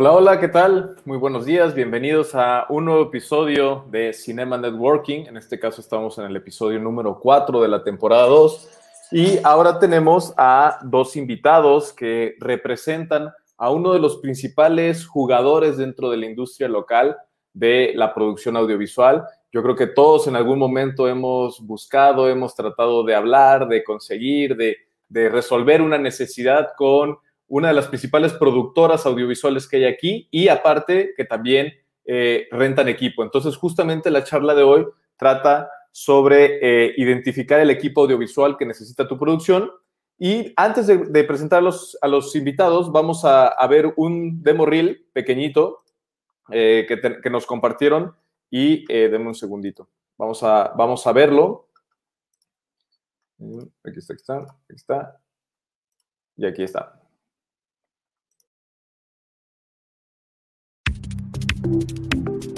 Hola, hola, ¿qué tal? Muy buenos días, bienvenidos a un nuevo episodio de Cinema Networking. En este caso estamos en el episodio número 4 de la temporada 2 y ahora tenemos a dos invitados que representan a uno de los principales jugadores dentro de la industria local de la producción audiovisual. Yo creo que todos en algún momento hemos buscado, hemos tratado de hablar, de conseguir, de, de resolver una necesidad con una de las principales productoras audiovisuales que hay aquí y aparte que también eh, rentan equipo. Entonces, justamente la charla de hoy trata sobre eh, identificar el equipo audiovisual que necesita tu producción. Y antes de, presentar a los, invitados, vamos a, ver un demo reel pequeñito eh, que, nos compartieron y denme un segundito. Vamos a, vamos a verlo. Está, aquí está, aquí está. Y aquí está. Música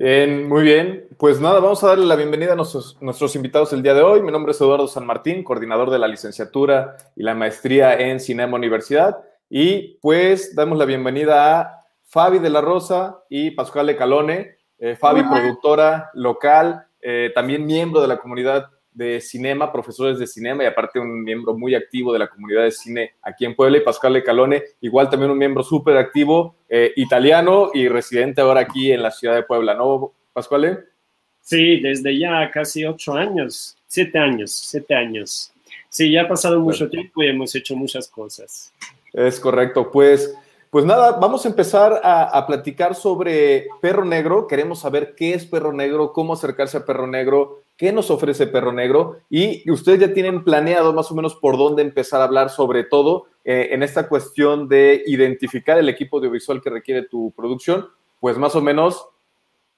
muy bien. Pues nada, vamos a darle la bienvenida a nuestros, nuestros invitados el día de hoy. Mi nombre es Eduardo San Martín, coordinador de la licenciatura y la maestría en Cinema Universidad. Y pues damos la bienvenida a Fabi de la Rosa y Pascual Calone. Eh, Fabi, productora local, eh, también miembro de la comunidad de cinema, profesores de cinema y aparte un miembro muy activo de la comunidad de cine aquí en Puebla y Pascual Calone, igual también un miembro súper activo, eh, italiano y residente ahora aquí en la ciudad de Puebla, ¿no, Pascual? Sí, desde ya casi ocho años, siete años, siete años. Sí, ya ha pasado mucho tiempo y hemos hecho muchas cosas. Es correcto, pues... Pues nada, vamos a empezar a, a, platicar sobre Perro Negro. Queremos saber qué es Perro Negro, cómo acercarse a Perro Negro, qué nos ofrece Perro Negro y ustedes ya tienen planeado más o menos por dónde empezar a hablar sobre todo eh, en esta cuestión de identificar el equipo audiovisual que requiere tu producción, pues más o menos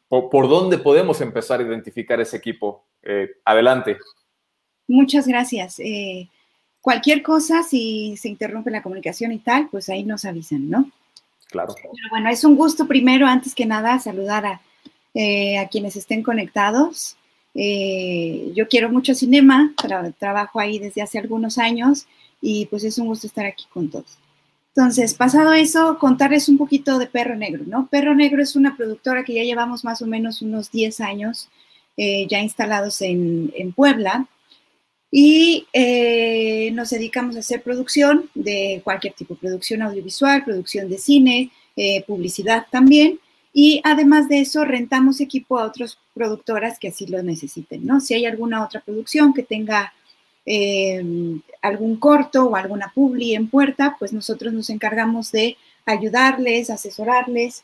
por, dónde podemos empezar a identificar ese equipo. Eh, adelante. Muchas gracias. Eh, cualquier cosa, si se interrumpe la comunicación y tal, pues ahí nos avisan, ¿no? Claro. Pero bueno, es un gusto primero, antes que nada, saludar a, a quienes estén conectados. Eh, yo quiero mucho cinema, trabajo ahí desde hace algunos años y pues es un gusto estar aquí con todos. Entonces, pasado eso, contarles un poquito de Perro Negro, ¿no? Perro Negro es una productora que ya llevamos más o menos unos 10 años eh, ya instalados en, Puebla y eh, nos dedicamos a hacer producción de cualquier tipo, producción audiovisual, producción de cine, publicidad también. Y además de eso, rentamos equipo a otras productoras que así lo necesiten, ¿no? Si hay alguna otra producción que tenga eh, algún corto o alguna publi en puerta, pues nosotros nos encargamos de ayudarles, asesorarles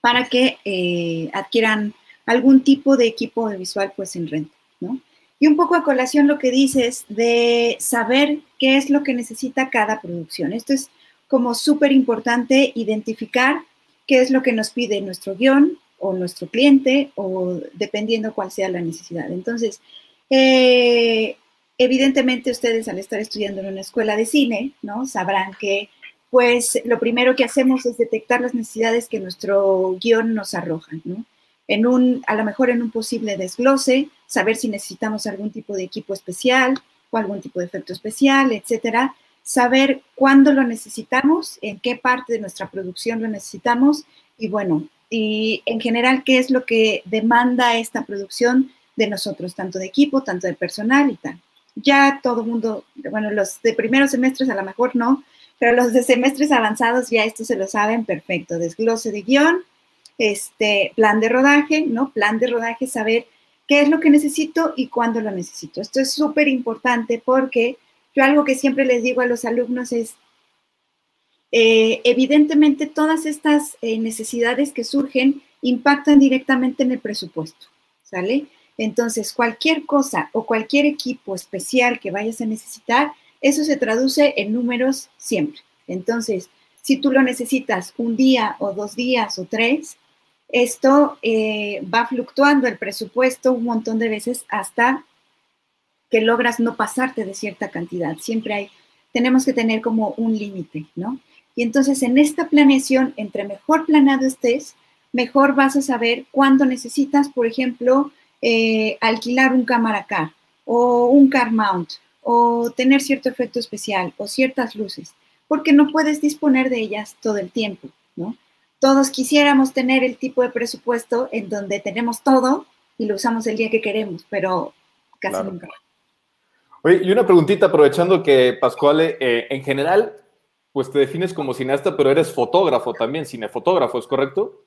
para que eh, adquieran algún tipo de equipo visual pues en renta, ¿no? Y un poco a colación lo que dices de saber qué es lo que necesita cada producción. Esto es como súper importante identificar qué es lo que nos pide nuestro guion o nuestro cliente o dependiendo cuál sea la necesidad. Entonces, eh, evidentemente ustedes al estar estudiando en una escuela de cine, ¿no? Sabrán que pues lo primero que hacemos es detectar las necesidades que nuestro guion nos arroja, ¿no? En un, a lo mejor en un posible desglose, saber si necesitamos algún tipo de equipo especial o algún tipo de efecto especial, etcétera. Saber cuándo lo necesitamos, en qué parte de nuestra producción lo necesitamos y bueno, y en general qué es lo que demanda esta producción de nosotros, tanto de equipo, tanto de personal y tal. Ya todo el mundo, bueno, los de primeros semestres a lo mejor no, pero los de semestres avanzados ya esto se lo saben perfecto. Desglose de guion, este, plan de rodaje, ¿no? Plan de rodaje, saber qué es lo que necesito y cuándo lo necesito. Esto es súper importante porque yo algo que siempre les digo a los alumnos es, eh, evidentemente todas estas eh, necesidades que surgen impactan directamente en el presupuesto, ¿sale? Entonces, cualquier cosa o cualquier equipo especial que vayas a necesitar, eso se traduce en números siempre. Entonces, si tú lo necesitas un día o dos días o tres, esto eh, va fluctuando el presupuesto un montón de veces hasta que logras no pasarte de cierta cantidad. Siempre hay, tenemos que tener como un límite, ¿no? Y entonces en esta planeación, entre mejor planado estés, mejor vas a saber cuándo necesitas, por ejemplo, eh, alquilar un cámara car o un car mount o tener cierto efecto especial o ciertas luces, porque no puedes disponer de ellas todo el tiempo, ¿no? Todos quisiéramos tener el tipo de presupuesto en donde tenemos todo y lo usamos el día que queremos, pero casi nunca. Oye, y una preguntita, aprovechando que Pascuale, eh, en general, pues te defines como cineasta, pero eres fotógrafo también, cinefotógrafo, ¿es correcto?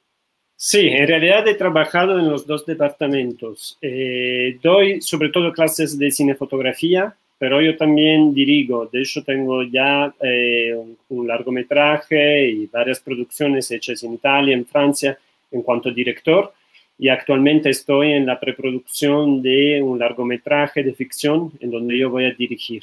Sí, en realidad he trabajado en los dos departamentos. Eh, doy sobre todo clases de cinefotografía, pero yo también dirigo. De hecho, tengo ya eh, un, largometraje y varias producciones hechas en Italia, en Francia, en cuanto director. Y actualmente estoy en la preproducción de un largometraje de ficción en donde yo voy a dirigir.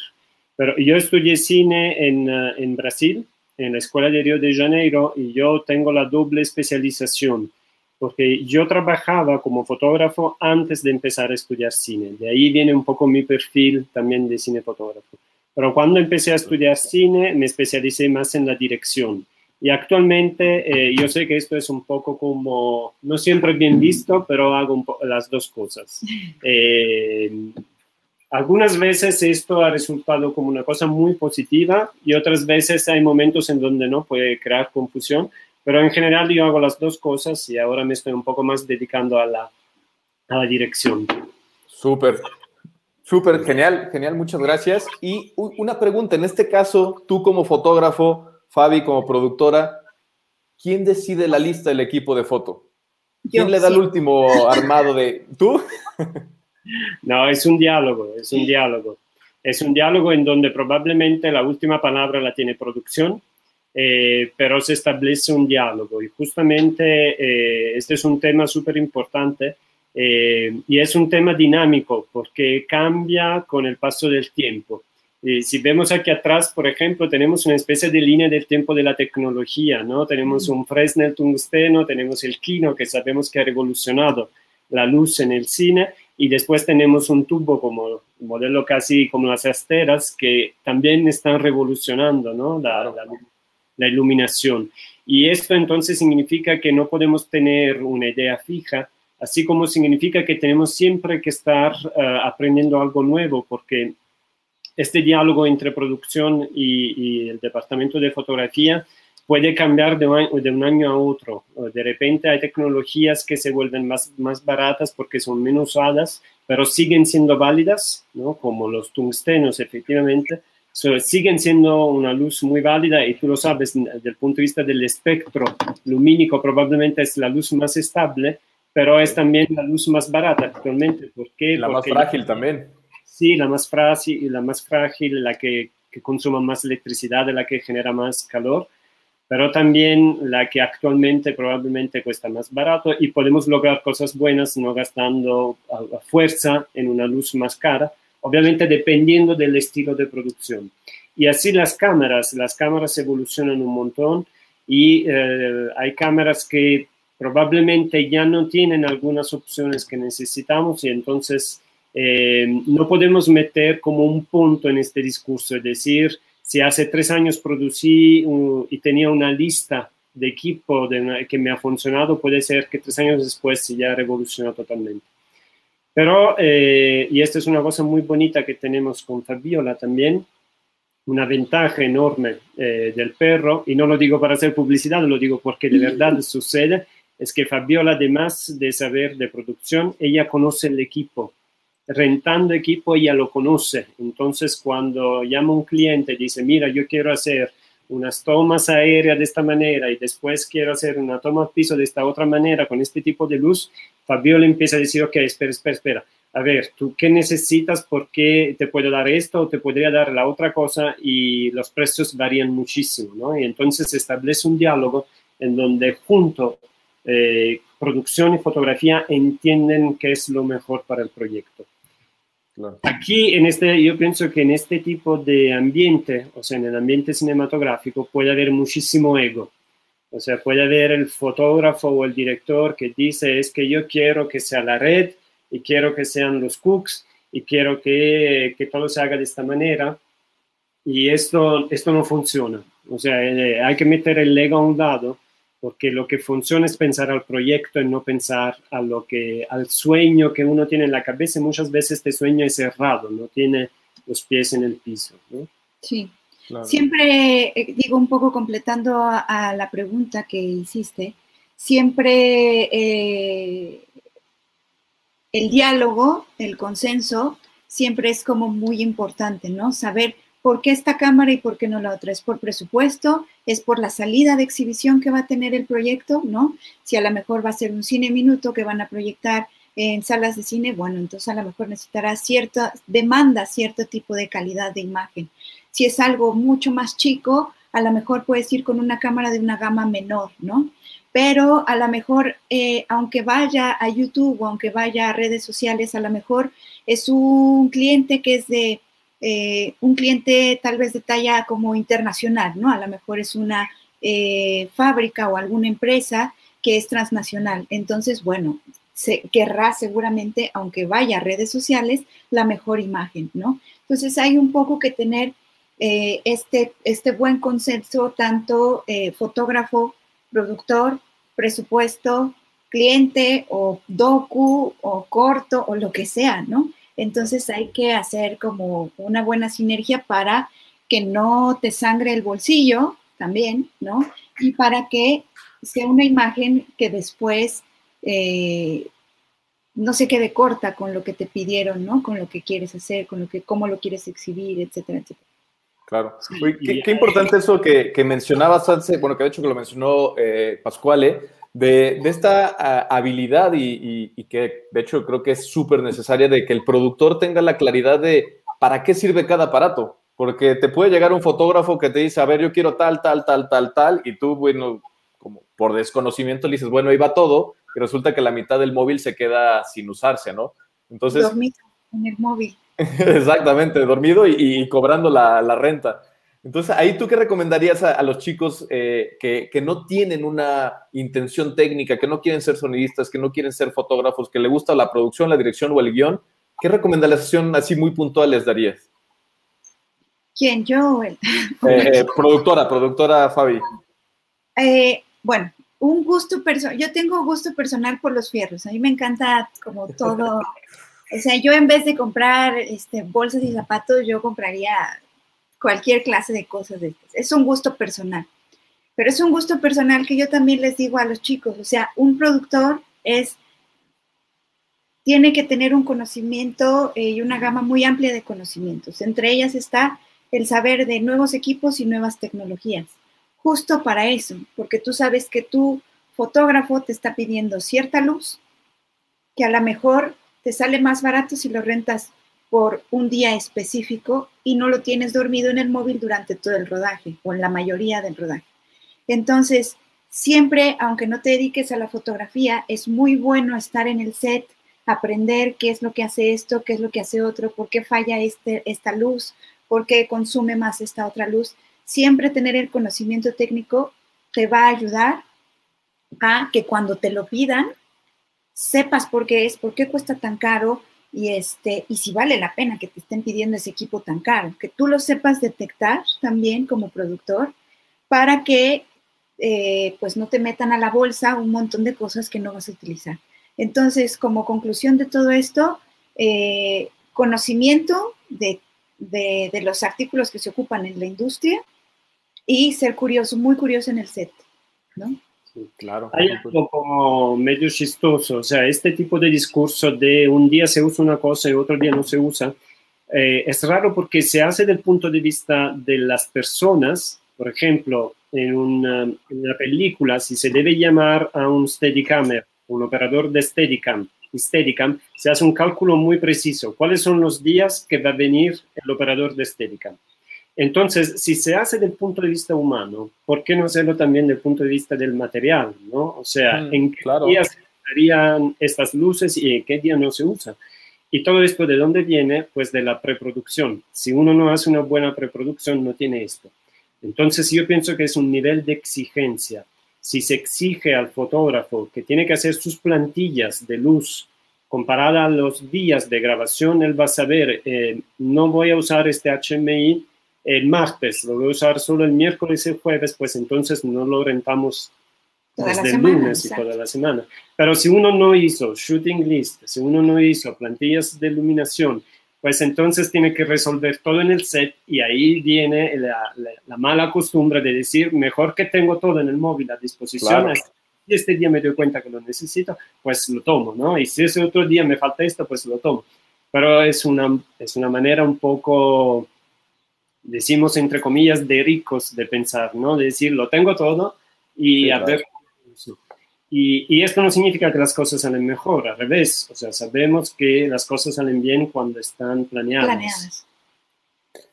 Pero yo estudié cine en, eh, en Brasil, en la Escuela de Río de Janeiro, y yo tengo la doble especialización porque yo trabajaba como fotógrafo antes de empezar a estudiar cine. De ahí viene un poco mi perfil también de cinefotógrafo. Pero cuando empecé a estudiar cine, me especialicé más en la dirección. Y actualmente eh, yo sé que esto es un poco como, no siempre bien visto, pero hago las dos cosas. Eh, algunas veces esto ha resultado como una cosa muy positiva y otras veces hay momentos en donde no puede crear confusión, pero en general yo hago las dos cosas y ahora me estoy un poco más dedicando a la, a la dirección. Súper, súper, genial, genial, muchas gracias. Y una pregunta, en este caso, tú como fotógrafo, Fabi como productora, ¿quién decide la lista del equipo de foto? ¿Quién le da el último armado de... ¿Tú? no, es un diálogo, es un diálogo. Es un diálogo en donde probablemente la última palabra la tiene producción, eh, pero se establece un diálogo y justamente eh, este es un tema súper importante eh, y es un tema dinámico porque cambia con el paso del tiempo. Si vemos aquí atrás, por ejemplo, tenemos una especie de línea del tiempo de la tecnología, ¿no? Tenemos un Fresnel tungsteno, tenemos el Kino, que sabemos que ha revolucionado la luz en el cine, y después tenemos un tubo como modelo casi como las asteras, que también están revolucionando, ¿no? La, la, la iluminación. Y esto entonces significa que no podemos tener una idea fija, así como significa que tenemos siempre que estar eh, aprendiendo algo nuevo, porque este diálogo entre producción y, el departamento de fotografía puede cambiar de un, de un, año a otro. De repente hay tecnologías que se vuelven más, más baratas porque son menos usadas, pero siguen siendo válidas, ¿no? como los tungstenos, efectivamente, siguen siendo una luz muy válida y tú lo sabes, desde el punto de vista del espectro lumínico probablemente es la luz más estable, pero es también la luz más barata actualmente. ¿Por qué? La más frágil también. Sí, la más frágil, la más frágil, la que, que consuma más electricidad, la que genera más calor, pero también la que actualmente probablemente cuesta más barato y podemos lograr cosas buenas no gastando a fuerza en una luz más cara obviamente dependiendo del estilo de producción. Y así las cámaras, las cámaras evolucionan un montón y eh, hay cámaras que probablemente ya no tienen algunas opciones que necesitamos y entonces eh, no podemos meter como un punto en este discurso, es decir, si hace tres años producí y tenía una lista de equipo de que me ha funcionado, puede ser que tres años después ya revolucionó totalmente. Pero, eh, y esta es una cosa muy bonita que tenemos con Fabiola también, una ventaja enorme eh, del perro, y no lo digo para hacer publicidad, lo digo porque de verdad sucede, es que Fabiola, además de saber de producción, ella conoce el equipo. Rentando equipo, ella lo conoce. Entonces, cuando llama un cliente y dice, mira, yo quiero hacer unas tomas aéreas de esta manera y después quiero hacer una toma piso de esta otra manera con este tipo de luz, Fabiola empieza a decir, ok, espera, espera, espera. A ver, ¿tú qué necesitas? ¿Por qué te puedo dar esto o te podría dar la otra cosa? Y los precios varían muchísimo, ¿no? Y entonces se establece un diálogo en donde junto eh, producción y fotografía entienden qué es lo mejor para el proyecto. Aquí, en este, yo pienso que en este tipo de ambiente, o sea, en el ambiente cinematográfico, puede haber muchísimo ego. O sea, puede haber el fotógrafo o el director que dice, es que yo quiero que sea la red y quiero que sean los cooks y quiero que, que todo se haga de esta manera. Y esto, esto no funciona. O sea, eh, hay que meter el ego a un lado porque lo que funciona es pensar al proyecto y no pensar a lo que, al sueño que uno tiene en la cabeza. Muchas veces este sueño es cerrado, no tiene los pies en el piso. Sí. Siempre, eh, digo un poco completando a, la pregunta que hiciste, siempre eh, el diálogo, el consenso, siempre es como muy importante, ¿no? Saber ¿Por qué esta cámara y por qué no la otra? ¿Es por presupuesto? ¿Es por la salida de exhibición que va a tener el proyecto? ¿No? Si a lo mejor va a ser un cine minuto que van a proyectar en salas de cine, bueno, entonces a lo mejor necesitará cierta demanda, cierto tipo de calidad de imagen. Si es algo mucho más chico, a lo mejor puedes ir con una cámara de una gama menor, ¿no? Pero a lo mejor, eh, aunque vaya a YouTube o aunque vaya a redes sociales, a lo mejor es un cliente que es de eh, un cliente tal vez de talla como internacional, ¿no? A lo mejor es una eh, fábrica o alguna empresa que es transnacional. Entonces, bueno, se querrá seguramente, aunque vaya a redes sociales, la mejor imagen, ¿no? Entonces hay un poco que tener eh, este, este buen consenso, tanto fotógrafo, productor, presupuesto, cliente o docu o corto o lo que sea, ¿no? Entonces hay que hacer como una buena sinergia para que no te sangre el bolsillo también, ¿no? Y para que sea una imagen que después eh, no se quede corta con lo que te pidieron, ¿no? Con lo que quieres hacer, con lo que, cómo lo quieres exhibir, etcétera, etcétera. Claro. qué, importante eso que, que mencionabas, bueno, que de hecho que lo mencionó eh, Pascuale, de, esta habilidad y, que de hecho creo que es súper necesaria de que el productor tenga la claridad de para qué sirve cada aparato. Porque te puede llegar un fotógrafo que te dice, a ver, yo quiero tal, tal, tal, tal, tal, y tú, bueno, como por desconocimiento le dices, bueno, ahí va todo, y resulta que la mitad del móvil se queda sin usarse, ¿no? Entonces... Dormido en el móvil. Exactamente, dormido y, cobrando la, la renta. Entonces, ahí tú qué recomendarías a, los chicos eh, que, no tienen una intención técnica, que no quieren ser sonidistas, que no quieren ser fotógrafos, que le gusta la producción, la dirección o el guion? ¿Qué recomendación así muy puntual les darías? ¿Quién? ¿Yo? Eh, eh, productora, productora Fabi. bueno, un gusto personal. Yo tengo gusto personal por los fierros. A mí me encanta como todo. o sea, yo en vez de comprar este, bolsas y zapatos, yo compraría cualquier clase de cosas de estas. Es un gusto personal. Pero es un gusto personal que yo también les digo a los chicos, o sea, un productor es tiene que tener un conocimiento eh, y una gama muy amplia de conocimientos. Entre ellas está el saber de nuevos equipos y nuevas tecnologías. Justo para eso, porque tú sabes que tu fotógrafo te está pidiendo cierta luz, que a lo mejor te sale más barato si lo rentas por un día específico y no lo tienes dormido en el móvil durante todo el rodaje o en la mayoría del rodaje. Entonces, siempre, aunque no te dediques a la fotografía, es muy bueno estar en el set, aprender qué es lo que hace esto, qué es lo que hace otro, por qué falla este, esta luz, por qué consume más esta otra luz. Siempre tener el conocimiento técnico te va a ayudar a que cuando te lo pidan, sepas por qué es, por qué cuesta tan caro, y, este, y si vale la pena que te estén pidiendo ese equipo tan caro, que tú lo sepas detectar también como productor para que eh, pues no te metan a la bolsa un montón de cosas que no vas a utilizar. Entonces, como conclusión de todo esto, eh, conocimiento de, de, los artículos que se ocupan en la industria y ser curioso, muy curioso en el set, ¿no? Claro. Hay algo como medio chistoso, o sea, este tipo de discurso de un día se usa una cosa y otro día no se usa, eh, es raro porque se hace del punto de vista de las personas, por ejemplo, en una, en una película, si se debe llamar a un Steadicam, un operador de Steadicam, Steadicam, se hace un cálculo muy preciso. ¿Cuáles son los días que va a venir el operador de Steadicam? Entonces, si se hace del punto de vista humano, ¿por qué no hacerlo también del punto de vista del material? ¿no? O sea, mm, ¿en qué días se usarían estas luces y en qué día no se usa? Y todo esto, ¿de dónde viene? Pues de la preproducción. Si uno no hace una buena preproducción, no tiene esto. Entonces, yo pienso que es un nivel de exigencia si se exige al fotógrafo que tiene que hacer sus plantillas de luz comparada a los días de grabación, él va a saber, eh, no voy a usar este HMI el martes, lo voy a usar solo el miércoles y el jueves, pues entonces no lo rentamos desde el lunes y toda la semana. Pero si uno no hizo shooting list, si uno no hizo plantillas de iluminación, pues entonces tiene que resolver todo en el set y ahí viene la, mala costumbre de decir, mejor que tengo todo en el móvil a disposición, y este día me doy cuenta que lo necesito, pues lo tomo, ¿no? Y si ese otro día me falta esto, pues lo tomo. Pero es una, es una manera un poco, decimos entre comillas, de ricos de pensar, ¿no? De decir, lo tengo todo y a ver y, esto no significa que las cosas salen mejor, al revés. O sea, sabemos que las cosas salen bien cuando están planeadas.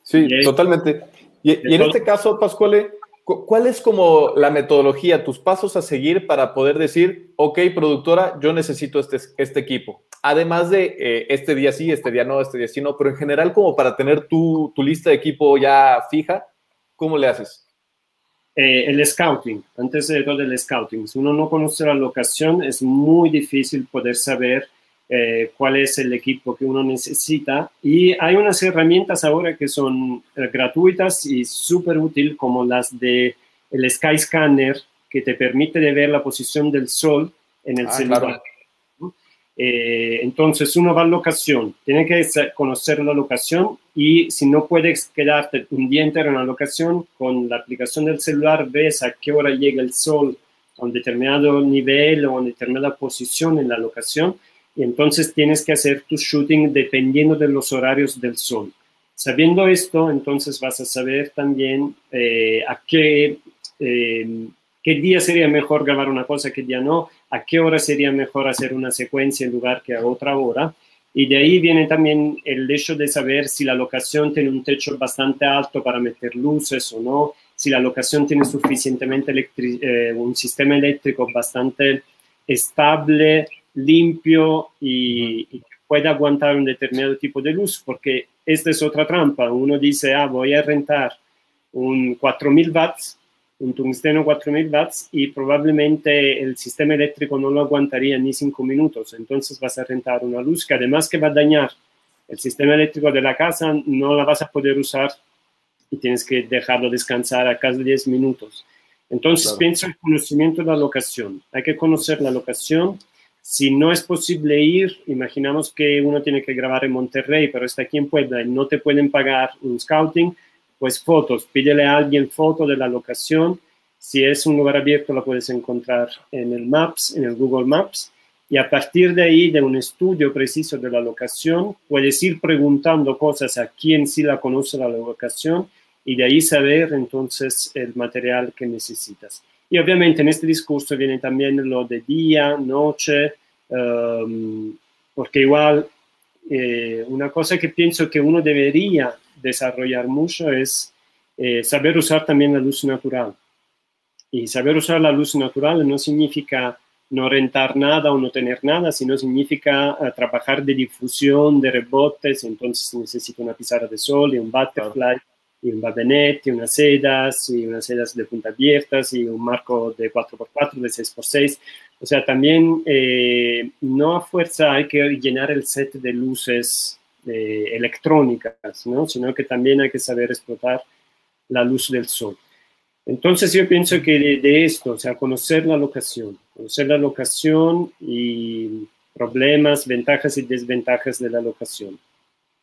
Sí, totalmente. Y, en este caso, Pascuale, ¿cuál es como la metodología, tus pasos a seguir para poder decir, ok, productora, yo necesito este, este equipo? Además de eh, este día sí, este día no, este día sí no, pero en general como para tener tu, tu lista de equipo ya fija, ¿cómo le haces? Eh, el scouting, antes de todo el scouting, si uno no conoce la locación, es muy difícil poder saber eh, cuál es el equipo que uno necesita. Y hay unas herramientas ahora que son eh, gratuitas y súper útil, como las de el Sky Scanner, que te permite de ver la posición del sol en el ah, celular. Eh, entonces uno va a locación, tiene que conocer la locación y si no puedes quedarte un día entero en la locación, con la aplicación del celular ves a qué hora llega el sol a un determinado nivel o a una determinada posición en la locación y entonces tienes que hacer tu shooting dependiendo de los horarios del sol. Sabiendo esto, entonces vas a saber también eh, a qué, eh, qué día sería mejor grabar una cosa, qué día no, a qué hora sería mejor hacer una secuencia en lugar que a otra hora. Y de ahí viene también el hecho de saber si la locación tiene un techo bastante alto para meter luces o no, si la locación tiene suficientemente eh, un sistema eléctrico bastante estable, limpio y, y puede aguantar un determinado tipo de luz, porque esta es otra trampa. Uno dice, ah, voy a rentar un 4000 watts un tungsteno 4000 watts y probablemente el sistema eléctrico no lo aguantaría ni cinco minutos. Entonces vas a rentar una luz que además que va a dañar el sistema eléctrico de la casa, no la vas a poder usar y tienes que dejarlo descansar a casi 10 minutos. Entonces pienso en el conocimiento de la locación. Hay que conocer la locación. Si no es posible ir, imaginamos que uno tiene que grabar en Monterrey, pero está aquí en Puebla y no te pueden pagar un scouting, pues fotos, pídele a alguien foto de la locación. Si es un lugar abierto, la puedes encontrar en el Maps, en el Google Maps. Y a partir de ahí, de un estudio preciso de la locación, puedes ir preguntando cosas a quien sí la conoce la locación y de ahí saber entonces el material que necesitas. Y obviamente en este discurso viene también lo de día, noche, um, porque igual eh, una cosa que pienso que uno debería desarrollar mucho es eh, saber usar también la luz natural. Y saber usar la luz natural no significa no rentar nada o no tener nada, sino significa eh, trabajar de difusión, de rebotes, entonces necesito una pizarra de sol y un butterfly y un babenet y unas sedas y unas sedas de punta abiertas y un marco de 4x4, de 6x6. O sea, también eh, no a fuerza hay que llenar el set de luces electrónicas, ¿no? sino que también hay que saber explotar la luz del sol. Entonces yo pienso que de, esto, o sea, conocer la locación, conocer la locación y problemas, ventajas y desventajas de la locación.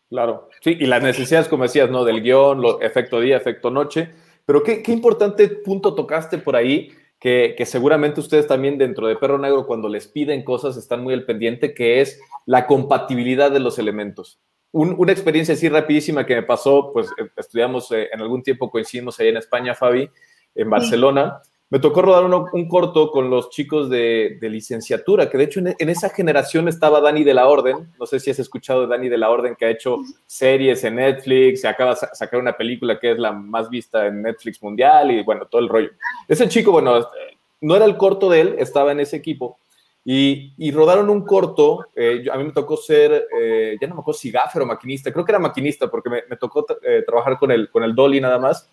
Claro, sí, y las necesidades, como decías, ¿no? Del guion, lo, efecto día, efecto noche. Pero qué, qué importante punto tocaste por ahí, que, que, seguramente ustedes también dentro de Perro Negro, cuando les piden cosas, están muy al pendiente, que es la compatibilidad de los elementos. una experiencia así rapidísima que me pasó, pues eh, estudiamos eh, en algún tiempo, coincidimos ahí en España, Fabi, en Barcelona. Sí me tocó rodar un corto con los chicos de, licenciatura, que de hecho en, esa generación estaba Dani de la Orden. No sé si has escuchado de Dani de la Orden, que ha hecho series en Netflix, se acaba de sacar una película que es la más vista en Netflix mundial y bueno, todo el rollo. Ese chico, bueno, no era el corto de él, estaba en ese equipo. Y, rodaron un corto, eh, a mí me tocó ser, eh, ya no me acuerdo si gaffer o maquinista, creo que era maquinista porque me, tocó eh, trabajar con el, con el Dolly nada más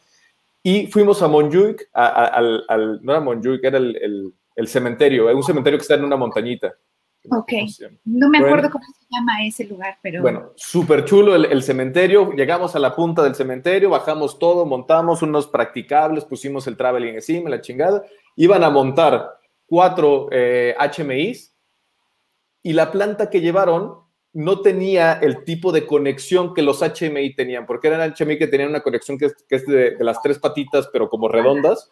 y fuimos a Montjuic, al, no era Montjuic, era el, el, cementerio, un cementerio que está en una montañita. Ok, no me acuerdo cómo se llama ese lugar, pero... Bueno, súper chulo el, cementerio, llegamos a la punta del cementerio, bajamos todo, montamos unos practicables, pusimos el traveling encima, la chingada, iban a montar cuatro HMIs eh, y la planta que llevaron no tenía el tipo de conexión que los HMI tenían, porque eran HMI que tenían una conexión que es, de, las tres patitas, pero como redondas,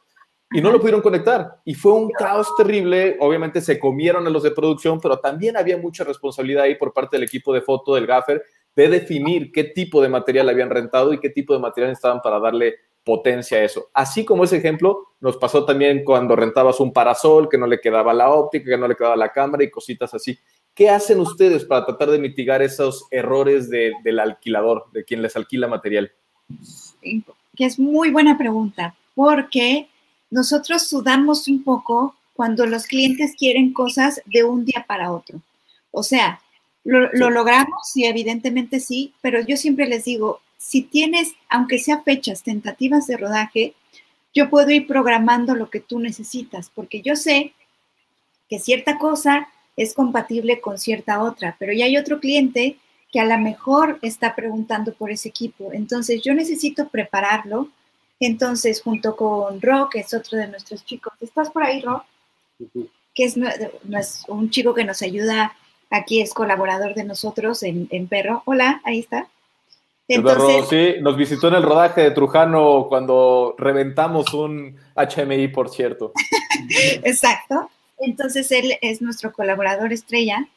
y no lo pudieron conectar. Y fue un caos terrible. Obviamente se comieron a los de producción, pero también había mucha responsabilidad ahí por parte del equipo de foto, del gaffer, de definir qué tipo de material habían rentado y qué tipo de material estaban para darle potencia a eso. Así como ese ejemplo, nos pasó también cuando rentabas un parasol que no le quedaba la óptica, que no le quedaba la cámara y cositas así. ¿Qué hacen ustedes para tratar de mitigar esos errores del alquilador, de quien les alquila material? Que es muy buena pregunta, porque nosotros sudamos un poco cuando los clientes quieren cosas de un día para otro. O sea, lo, lo logramos, sí, evidentemente sí, pero yo siempre les digo, si tienes, aunque sea fechas tentativas de rodaje, yo puedo ir programando lo que tú necesitas, porque yo sé que cierta cosa es compatible con cierta otra, pero ya hay otro cliente que a lo mejor está preguntando por ese equipo. Entonces yo necesito prepararlo. Entonces, junto con Ro, que es otro de nuestros chicos, ¿estás por ahí, Ro? Que es, un chico que nos ayuda, aquí es colaborador de nosotros en, Perro. Hola, ahí está. Entonces, sí, nos visitó en el rodaje de Trujano cuando reventamos un HMI, por cierto. Exacto. Entonces él es nuestro colaborador estrella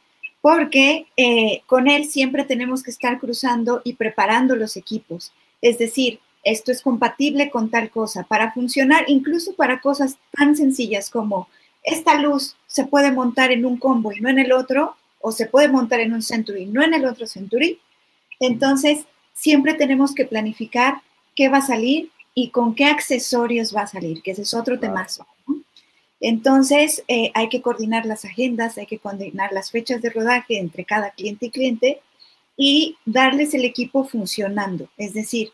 porque eh, con él siempre tenemos que estar cruzando y preparando los equipos. Es decir, esto es compatible con tal cosa para funcionar, incluso para cosas tan sencillas como esta luz se puede montar en un combo y no en el otro, o se puede montar en un Century, no en el otro Century. Entonces, siempre tenemos que planificar qué va a salir y con qué accesorios va a salir, que ese es otro temazo. Entonces, eh, hay que coordinar las agendas, hay que coordinar las fechas de rodaje entre cada cliente y cliente y darles el equipo funcionando. Es decir,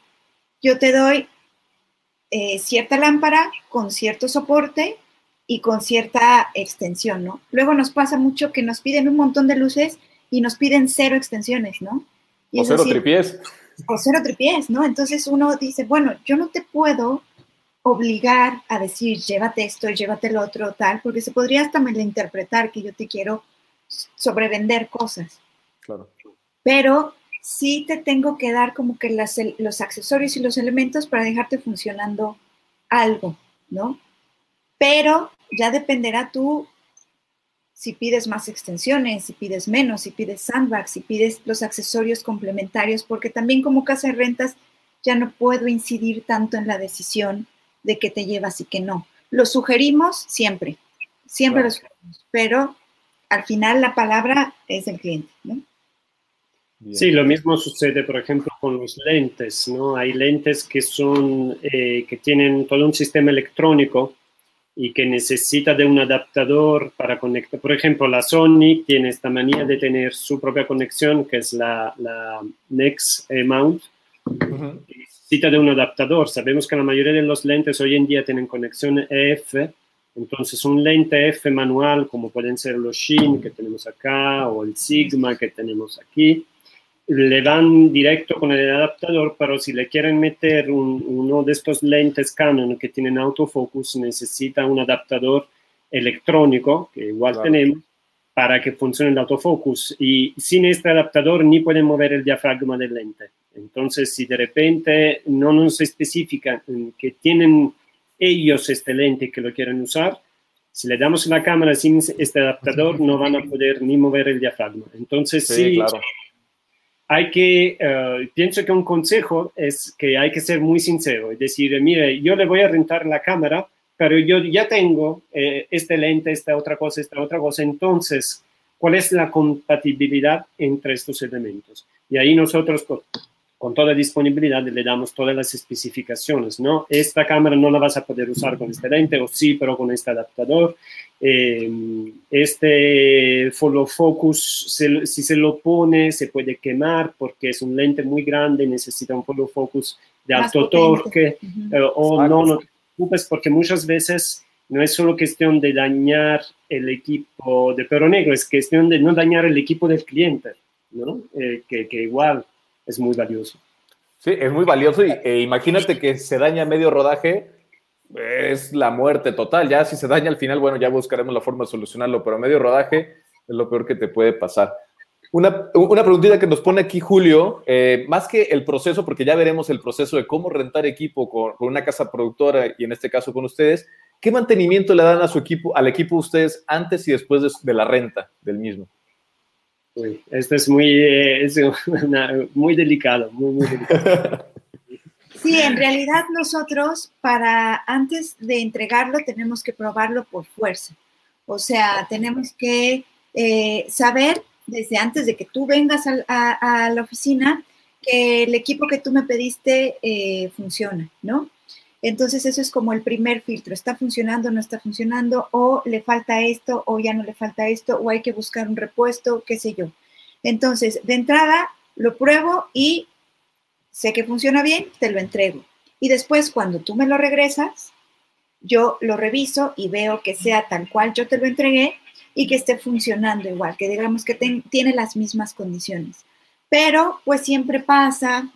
yo te doy eh, cierta lámpara con cierto soporte y con cierta extensión, ¿no? Luego nos pasa mucho que nos piden un montón de luces y nos piden cero extensiones, ¿no? o cero tripiés. O cero tripiés, ¿no? Entonces uno dice, bueno, yo no te puedo obligar a decir, llévate esto, llévate el otro, tal, porque se podría hasta interpretar que yo te quiero sobrevender cosas. Claro. Pero sí te tengo que dar como que los accesorios y los elementos para dejarte funcionando algo, ¿no? Pero ya dependerá tú si pides más extensiones, si pides menos, si pides sandbags, si pides los accesorios complementarios, porque también como casa de rentas ya no puedo incidir tanto en la decisión de qué te llevas y qué no. Lo sugerimos siempre, siempre lo sugerimos, pero al final la palabra es del cliente, ¿no? Sí, lo mismo sucede, por ejemplo, con los lentes, ¿no? Hay lentes que son, eh, que tienen todo un sistema electrónico y que necesita de un adaptador para conectar. Por ejemplo, la Sony tiene esta manía de tener su propia conexión, que es la, la Next Mount, necesita de un adaptador. Sabemos que la mayoría de los lentes hoy en día tienen conexión EF, entonces un lente EF manual, como pueden ser los Shin que tenemos acá o el Sigma que tenemos aquí, le van directo con el adaptador, pero si le quieren meter uno de estos lentes Canon que tienen autofocus, necesita un adaptador electrónico, que igual tenemos, para que funcione el autofocus y sin este adaptador ni pueden mover el diafragma del lente. Entonces, si de repente no nos especifican que tienen ellos este lente que lo quieren usar, si le damos la cámara sin este adaptador, no van a poder ni mover el diafragma. Entonces, sí, claro. hay que, eh, pienso que un consejo es que hay que ser muy sincero, es decir, mire, yo le voy a rentar la cámara, pero yo ya tengo eh, este lente, esta otra cosa, esta otra cosa, entonces, ¿cuál es la compatibilidad entre estos elementos? Y ahí nosotros con toda disponibilidad le damos todas las especificaciones, ¿no? Esta cámara no la vas a poder usar con este lente, o sí, pero con este adaptador. Eh, este follow focus, si se lo pone, se puede quemar porque es un lente muy grande, necesita un follow focus de alto torque, eh, o no, no te preocupes porque muchas veces no es solo cuestión de dañar el equipo de perro negro, es cuestión de no dañar el equipo del cliente, ¿no? Eh, que, que igual es muy valioso. Sí, es muy valioso y e imagínate que se daña medio rodaje, es la muerte total. Ya si se daña al final, bueno, ya buscaremos la forma de solucionarlo, pero medio rodaje es lo peor que te puede pasar. Una, una preguntita que nos pone aquí Julio, eh, más que el proceso, porque ya veremos el proceso de cómo rentar equipo con, una casa productora y en este caso con ustedes, ¿qué mantenimiento le dan a su equipo, al equipo ustedes antes y después de la renta del mismo? Esto es muy, eh, muy delicado, muy, Sí, en realidad nosotros para antes de entregarlo tenemos que probarlo por fuerza. O sea, tenemos que eh, saber desde antes de que tú vengas a, la oficina que el equipo que tú me pediste eh, funciona, ¿no? Entonces eso es como el primer filtro, está funcionando, no está funcionando, o le falta esto, o ya no le falta esto, o hay que buscar un repuesto, qué sé yo. Entonces, de entrada, lo pruebo y sé que funciona bien, te lo entrego. Y después, cuando tú me lo regresas, yo lo reviso y veo que sea tal cual yo te lo entregué y que esté funcionando igual, que digamos que tiene las mismas condiciones. Pero pues siempre pasa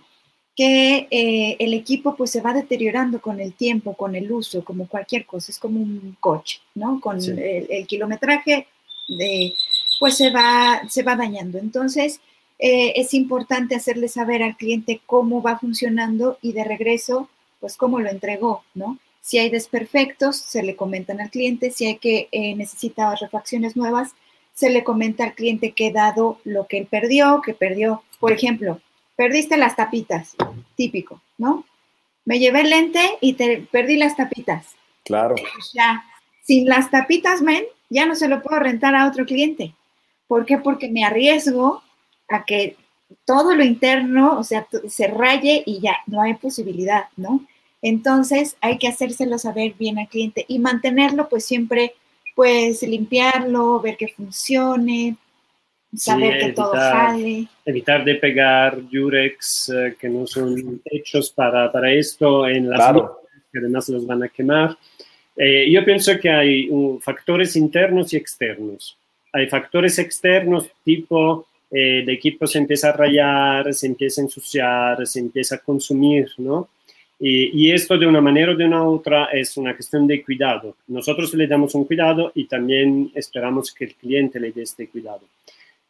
que eh, el equipo pues se va deteriorando con el tiempo, con el uso, como cualquier cosa, es como un coche, ¿no? Con el, kilometraje, de, pues se va, se va dañando. Entonces, eh, es importante hacerle saber al cliente cómo va funcionando y de regreso, pues cómo lo entregó, ¿no? Si hay desperfectos, se le comentan al cliente, si hay que eh, necesita refacciones nuevas, se le comenta al cliente que dado lo que él perdió, que perdió, por ejemplo, perdiste las tapitas, típico, ¿no? Me llevé el lente y te perdí las tapitas. Claro. Ya, sin las tapitas, men, ya no se lo puedo rentar a otro cliente. ¿Por qué? Porque me arriesgo a que todo lo interno, o sea, se raye y ya no hay posibilidad, ¿no? Entonces hay que hacérselo saber bien al cliente y mantenerlo, pues siempre, pues limpiarlo, ver que funcione, saber que todo sale. Evitar de pegar Yurex eh, que no son hechos para, para esto en las claro. que además los van a quemar. Eh, yo pienso que hay uh, factores internos y externos. Hay factores externos tipo eh, el equipo se empieza a rayar, se empieza a ensuciar, se empieza a consumir, ¿no? Y, y, esto de una manera o de una otra es una cuestión de cuidado. Nosotros le damos un cuidado y también esperamos que el cliente le dé este cuidado.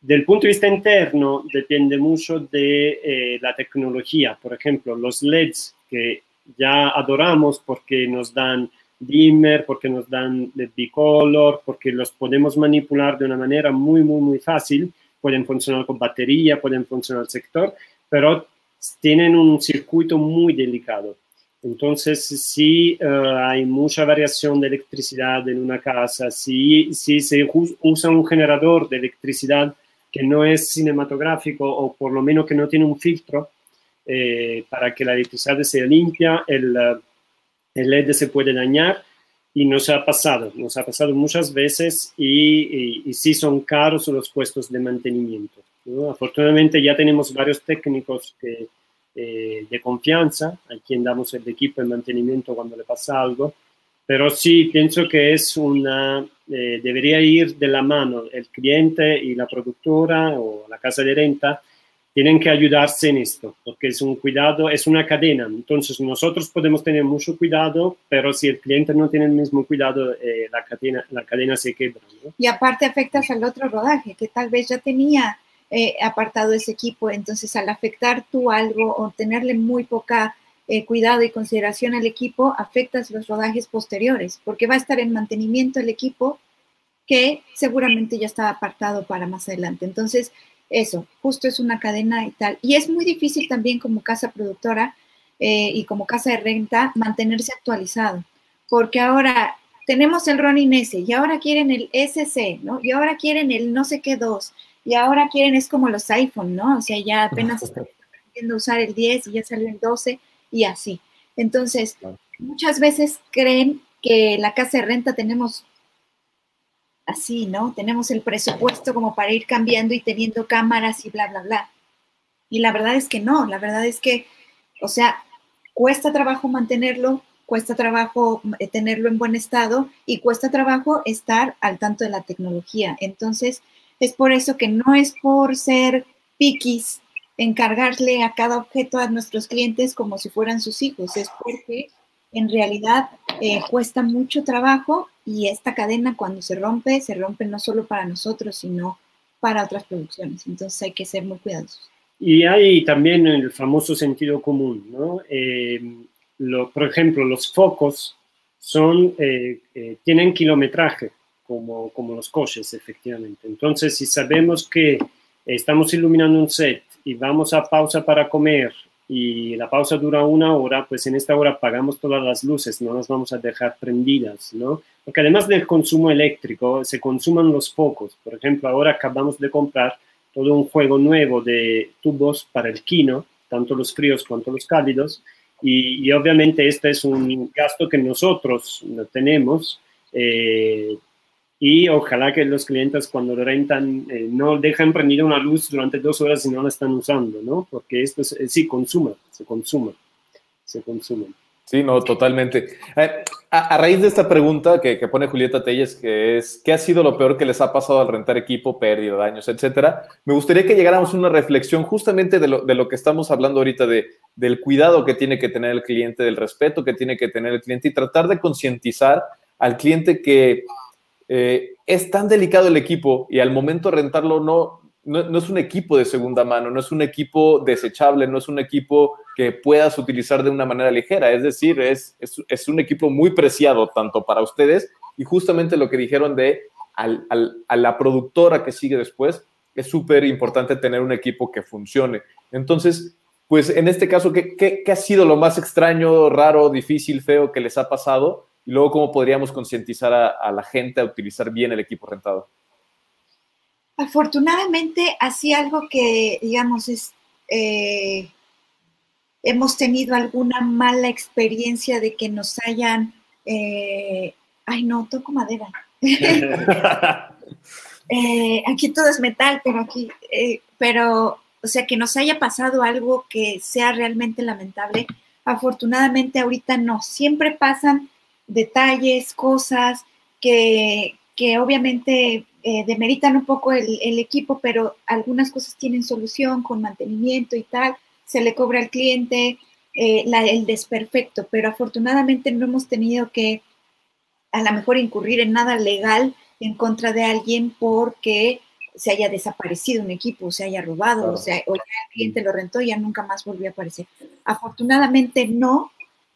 Del punto de vista interno, depende mucho de eh, la tecnología. Por ejemplo, los LEDs que ya adoramos porque nos dan dimmer, porque nos dan LED bicolor, porque los podemos manipular de una manera muy, muy, muy fácil. Pueden funcionar con batería, pueden funcionar sector, pero tienen un circuito muy delicado. Entonces, si eh, hay mucha variación de electricidad en una casa, si, si se usa un generador de electricidad que no es cinematográfico o por lo menos que no tiene un filtro eh, para que la electricidad sea limpia, el, eh, el, LED se puede dañar y nos ha pasado, nos ha pasado muchas veces y, y, sí son caros los puestos de mantenimiento. Afortunadamente ya tenemos varios técnicos que, eh, de confianza a quien damos el equipo de mantenimiento cuando le pasa algo pero sí, pienso que es una, eh, debería ir de la mano el cliente y la productora o la casa de renta tienen que ayudarse en esto, porque es un cuidado, es una cadena. Entonces nosotros podemos tener mucho cuidado, pero si el cliente no tiene el mismo cuidado, eh, la, cadena, la cadena se quebra. Y aparte afectas al otro rodaje, que tal vez ya tenía eh, apartado ese equipo, entonces al afectar tú algo o tenerle muy poca eh, cuidado y consideración al equipo, afectas los rodajes posteriores, porque va a estar en mantenimiento el equipo que seguramente ya estaba apartado para más adelante. Entonces, eso, justo es una cadena y tal. Y es muy difícil también como casa productora eh, y como casa de renta mantenerse actualizado, porque ahora tenemos el Ronin S y ahora quieren el SC, ¿no? Y ahora quieren el no sé qué 2 y ahora quieren es como los iPhone, ¿no? O sea, ya apenas están aprendiendo a usar el 10 y ya salió el 12 y así. Entonces, muchas veces creen que la casa de renta tenemos así, ¿no? Tenemos el presupuesto como para ir cambiando y teniendo cámaras y bla, bla, bla. Y la verdad es que no, la verdad es que, o sea, cuesta trabajo mantenerlo, cuesta trabajo eh, tenerlo en buen estado y cuesta trabajo estar al tanto de la tecnología. Entonces, es por eso que no es por ser piquis encargarle a cada objeto a nuestros clientes como si fueran sus hijos, es porque en realidad eh, cuesta mucho trabajo y esta cadena cuando se rompe, se rompe no solo para nosotros, sino para otras producciones. Entonces hay que ser muy cuidadosos. Y hay también el famoso sentido común, ¿no? Eh, por ejemplo, los focos son, eh, tienen kilometraje, como, como los coches, efectivamente. Entonces, si sabemos que estamos iluminando un set y vamos a pausa para comer y la pausa dura una hora, pues en esta hora apagamos todas las luces, no las vamos a dejar prendidas, ¿no? Porque además del consumo eléctrico, se consuman los focos. Por ejemplo, ahora acabamos de comprar todo un juego nuevo de tubos para el kino, tanto los fríos cuanto los cálidos, y, obviamente este es un gasto que nosotros no tenemos, eh, y ojalá que los clientes cuando rentan eh, no dejan prendida una luz durante dos horas y no la están usando, ¿no? Porque esto eh, sí consuma, se consuma, se consume. Sí, no, totalmente. Eh, a, raíz de esta pregunta que, que, pone Julieta Telles, que es, ¿qué ha sido lo peor que les ha pasado al rentar equipo, pérdida, daños, etcétera? Me gustaría que llegáramos a una reflexión justamente de lo, de lo que estamos hablando ahorita, de, del cuidado que tiene que tener el cliente, del respeto que tiene que tener el cliente y tratar de concientizar al cliente que eh, es tan delicado el equipo y al momento rentarlo no, no, es un equipo de segunda mano, no es un equipo desechable, no es un equipo que puedas utilizar de una manera ligera. Es decir, es, es, un equipo muy preciado tanto para ustedes y justamente lo que dijeron de a la productora que sigue después, es súper importante tener un equipo que funcione. Entonces, pues en este caso, ¿qué, ¿qué, ha sido lo más extraño, raro, difícil, feo que les ha pasado? Y luego cómo podríamos concientizar a, la gente a utilizar bien el equipo rentado. Afortunadamente, así algo que, digamos, es, eh, hemos tenido alguna mala experiencia de que nos hayan, eh, ay no, toco madera. Eh, aquí todo es metal, pero aquí, pero, o sea, que nos haya pasado algo que sea realmente lamentable. Afortunadamente ahorita no, siempre pasan detalles, cosas que, obviamente eh, demeritan un poco el, equipo, pero algunas cosas tienen solución con mantenimiento y tal, se le cobra al cliente eh, el desperfecto, pero afortunadamente no hemos tenido que a lo mejor incurrir en nada legal en contra de alguien porque se haya desaparecido un equipo, se haya robado, o sea, o ya el cliente lo rentó y ya nunca más volvió a aparecer. Afortunadamente no,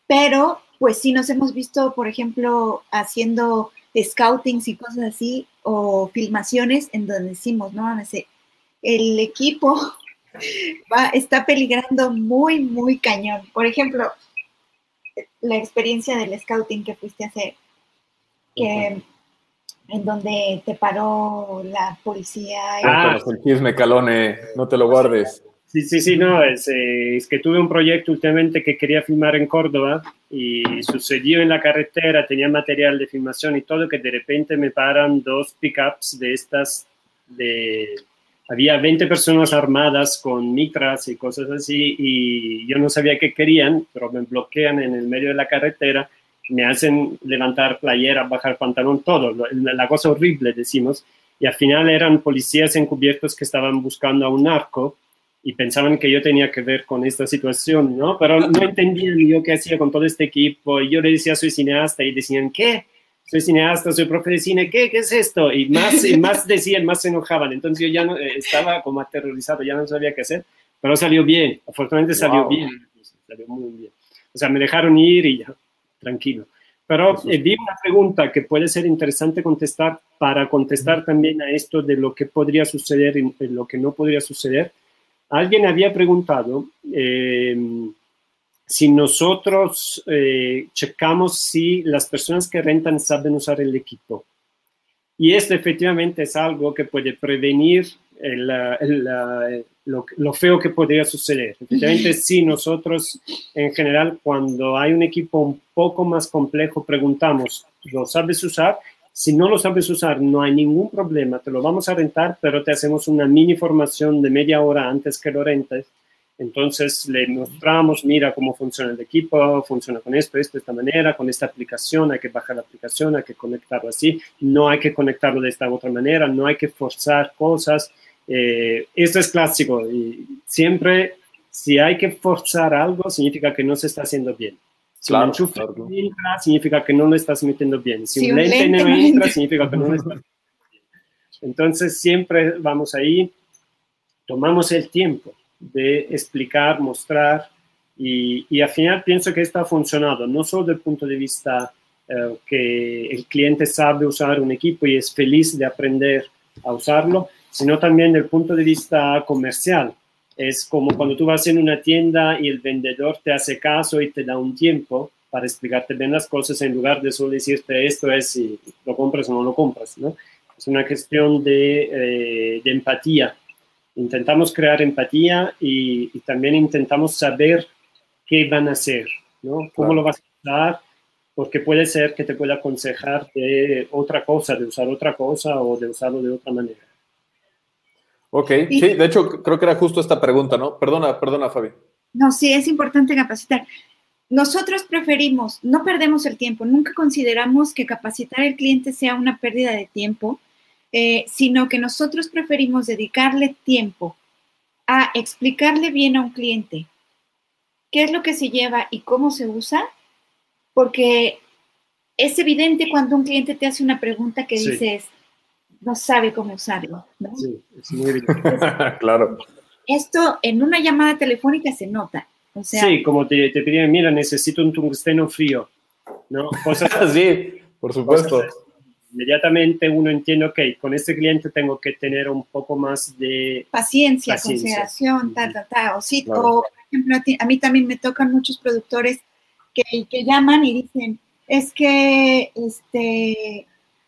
pero pues sí nos hemos visto, por ejemplo, haciendo scoutings y cosas así, o filmaciones en donde decimos, no el equipo va, está peligrando muy, muy cañón. Por ejemplo, la experiencia del scouting que fuiste a hacer, que, en donde te paró la policía. Ah, el chisme, Calone, no te lo guardes. Sí, sí, sí, no, es, eh, es, que tuve un proyecto últimamente que quería filmar en Córdoba y sucedió en la carretera, tenía material de filmación y todo, que de repente me paran dos pickups de estas, de, había 20 personas armadas con mitras y cosas así y yo no sabía qué querían, pero me bloquean en el medio de la carretera, me hacen levantar playera, bajar pantalón, todo, la cosa horrible, decimos, y al final eran policías encubiertos que estaban buscando a un narco y pensaban que yo tenía que ver con esta situación, ¿no? Pero no entendían yo qué hacía con todo este equipo y yo le decía soy cineasta y decían, ¿qué? Soy cineasta, soy profe de cine, ¿qué? ¿Qué es esto? Y más, y más decían, más se enojaban. Entonces yo ya no, eh, estaba como aterrorizado, ya no sabía qué hacer, pero salió bien, afortunadamente salió bien, salió muy bien. O sea, me dejaron ir y ya, tranquilo. Pero eh, vi una pregunta que puede ser interesante contestar para contestar también a esto de lo que podría suceder y lo que no podría suceder Alguien había preguntado eh, si nosotros eh, checamos si las personas que rentan saben usar el equipo. Y esto efectivamente es algo que puede prevenir lo, feo que podría suceder. Efectivamente, si nosotros en general cuando hay un equipo un poco más complejo preguntamos, ¿lo sabes usar? Si no lo sabes usar, no hay ningún problema, te lo vamos a rentar, pero te hacemos una mini formación de media hora antes que lo rentes. Entonces le mostramos, mira cómo funciona el equipo, funciona con esto, esto, esta manera, con esta aplicación, hay que bajar la aplicación, hay que conectarlo así, no hay que conectarlo de esta otra manera, no hay que forzar cosas. Eh, esto es clásico y siempre si hay que forzar algo significa que no se está haciendo bien. Si un enchufe entra, significa que no lo estás metiendo bien. Si, un, lente, no entra, significa que no lo estás metiendo bien. Entonces, siempre vamos ahí, tomamos el tiempo de explicar, mostrar, y, y al final pienso que esto ha funcionado, no solo desde el punto de vista eh, que el cliente sabe usar un equipo y es feliz de aprender a usarlo, sino también desde el punto de vista comercial es como cuando tú vas en una tienda y el vendedor te hace caso y te da un tiempo para explicarte bien las cosas en lugar de solo decirte esto es si lo compras o no lo compras, ¿no? Es una cuestión de, eh, de empatía. Intentamos crear empatía y, y, también intentamos saber qué van a hacer, ¿no? Cómo lo vas a usar, porque puede ser que te pueda aconsejar de otra cosa, de usar otra cosa o de usarlo de otra manera. Ok, sí, de hecho creo que era justo esta pregunta, ¿no? Perdona, perdona, Fabi. No, sí, es importante capacitar. Nosotros preferimos, no perdemos el tiempo, nunca consideramos que capacitar al cliente sea una pérdida de tiempo, eh, sino que nosotros preferimos dedicarle tiempo a explicarle bien a un cliente qué es lo que se lleva y cómo se usa, porque es evidente cuando un cliente te hace una pregunta que dices, no sabe cómo usarlo, ¿no? Sí, es muy claro. Esto en una llamada telefónica se nota. O sea, sí, como te, te piden, mira, necesito un tungsteno frío, ¿no? Cosas así, por supuesto. inmediatamente uno entiende, ok, con este cliente tengo que tener un poco más de paciencia, consideración, ta, ta, ta. O, sí, o, por ejemplo, a, mí también me tocan muchos productores que, que llaman y dicen, es que este,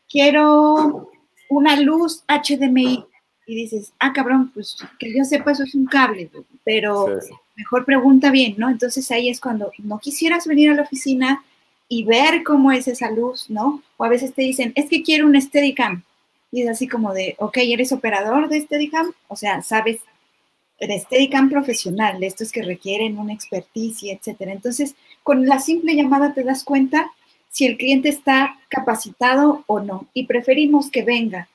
quiero una luz HDMI y dices, ah, cabrón, pues que yo sepa, eso es un cable, pero mejor pregunta bien, ¿no? Entonces ahí es cuando no quisieras venir a la oficina y ver cómo es esa luz, ¿no? O a veces te dicen, es que quiero un Steadicam. Y es así como de, ok, ¿eres operador de Steadicam? O sea, sabes de Steadicam profesional, de estos que requieren una experticia, etcétera. Entonces, con la simple llamada te das cuenta si el cliente está capacitado o no. Y preferimos que venga,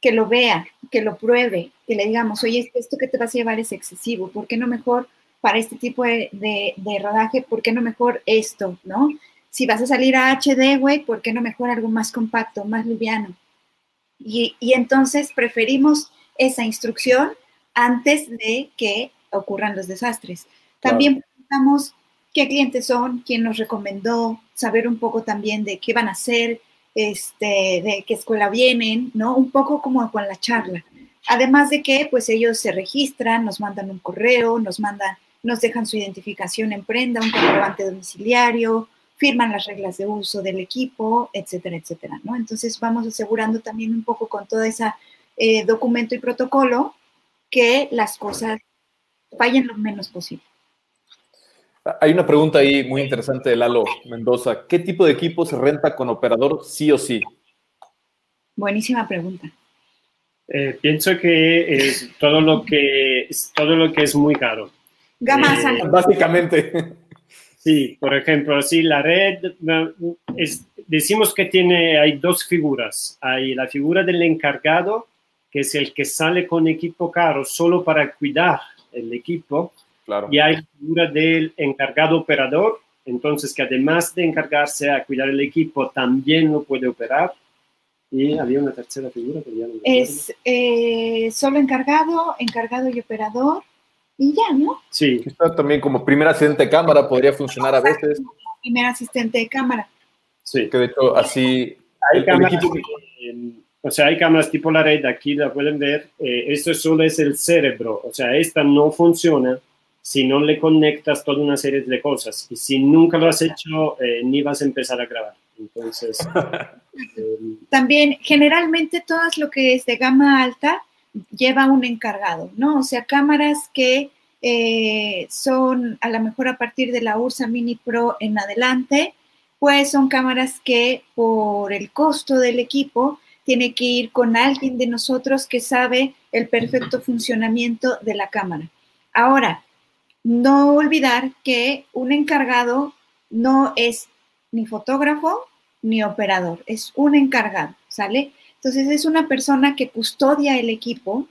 que lo vea, que lo pruebe, que le digamos, oye, esto que te vas a llevar es excesivo, ¿por qué no mejor para este tipo de, de, rodaje, por qué no mejor esto, ¿no? Si vas a salir a HD, güey, ¿por qué no mejor algo más compacto, más liviano? Y, y entonces preferimos esa instrucción antes de que ocurran los desastres. También preguntamos qué clientes son, quién nos recomendó, saber un poco también de qué van a hacer, este, de qué escuela vienen, ¿no? Un poco como con la charla. Además de que, pues ellos se registran, nos mandan un correo, nos mandan, nos dejan su identificación en prenda, un comprobante domiciliario, firman las reglas de uso del equipo, etcétera, etcétera. Entonces vamos asegurando también un poco con todo ese eh, documento y protocolo que las cosas fallen lo menos posible. Hay una pregunta ahí muy interesante de Lalo Mendoza. ¿Qué tipo de equipo se renta con operador sí o sí? Buenísima pregunta. Eh, pienso que es todo lo que es todo lo que es muy caro. Gama eh, Básicamente. Sí, por ejemplo, si la red es, decimos que tiene hay dos figuras. Hay la figura del encargado, que es el que sale con equipo caro solo para cuidar el equipo. Claro. Y hay figura del encargado operador, entonces que además de encargarse a cuidar el equipo, también lo puede operar. Y había una tercera figura que ya no Es eh, solo encargado, encargado y operador, y ya, ¿no? Sí. Está también como primer asistente de cámara, podría funcionar a veces. Primer asistente de cámara. Sí. Que de hecho así... Hay cámaras, o sea, hay cámaras tipo la red, aquí la pueden ver, eh, esto solo es el cerebro, o sea, esta no funciona si no le conectas toda una serie de cosas. Y si nunca lo has hecho, eh, ni vas a empezar a grabar. Entonces... También, generalmente, todas lo que es de gama alta lleva un encargado, ¿no? O sea, cámaras que eh, son a lo mejor a partir de la Ursa Mini Pro en adelante, pues son cámaras que por el costo del equipo tiene que ir con alguien de nosotros que sabe el perfecto funcionamiento de la cámara. Ahora, no olvidar que un encargado no es ni fotógrafo ni operador, es un encargado, ¿sale? Entonces es una persona que custodia el equipo,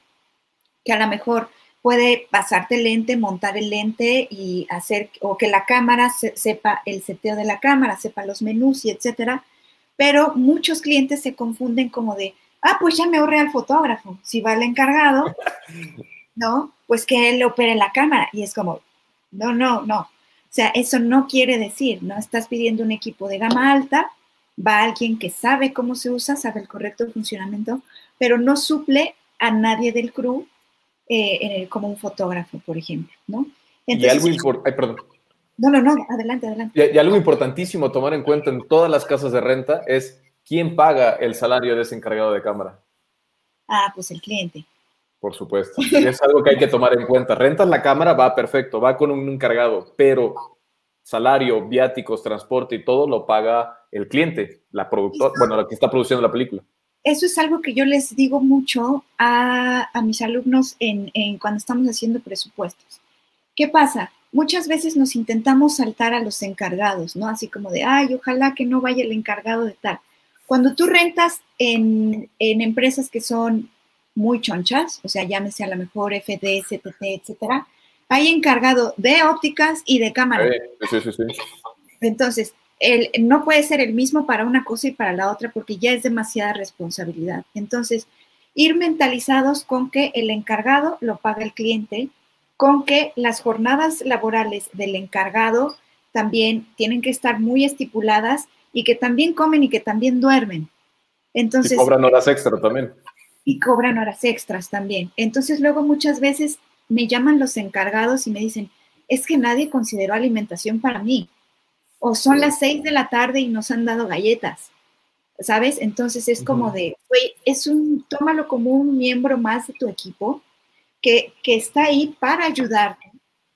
que a lo mejor puede pasarte el lente, montar el lente y hacer, o que la cámara sepa el seteo de la cámara, sepa los menús y etcétera. Pero muchos clientes se confunden como de, ah, pues ya me ahorré al fotógrafo. Si va el encargado, ¿no? Pues que él opere la cámara. Y es como, no, no, no. O sea, eso no quiere decir, ¿no? Estás pidiendo un equipo de gama alta, va alguien que sabe cómo se usa, sabe el correcto funcionamiento, pero no suple a nadie del crew eh, como un fotógrafo, por ejemplo, ¿no? y algo importante, No, no, no, adelante, adelante. Y, algo importantísimo tomar en cuenta en todas las casas de renta es quién paga el salario de ese encargado de cámara. Ah, pues el cliente. Por supuesto. es algo que hay que tomar en cuenta. Rentas la cámara, va perfecto, va con un encargado, pero salario, viáticos, transporte y todo lo paga el cliente, la productora, bueno, la que está produciendo la película. Eso es algo que yo les digo mucho a, mis alumnos en, cuando estamos haciendo presupuestos. ¿Qué pasa? Muchas veces nos intentamos saltar a los encargados, ¿no? Así como de, ay, ojalá que no vaya el encargado de tal. Cuando tú rentas en, en empresas que son muy chonchas, o sea, llámese a lo mejor FD, CTT, etcétera, hay encargado de ópticas y de cámara. Sí, sí, sí. Entonces, el, no puede ser el mismo para una cosa y para la otra porque ya es demasiada responsabilidad. Entonces, ir mentalizados con que el encargado lo paga el cliente, con que las jornadas laborales del encargado también tienen que estar muy estipuladas y que también comen y que también duermen. Entonces, y cobran horas extra también. Y cobran horas extras también. Entonces, luego muchas veces me llaman los encargados y me dicen, es que nadie consideró alimentación para mí. O son las seis de la tarde y nos han dado galletas. ¿Sabes? Entonces es como de, güey, es un, tómalo como un miembro más de tu equipo que, que está ahí para ayudarte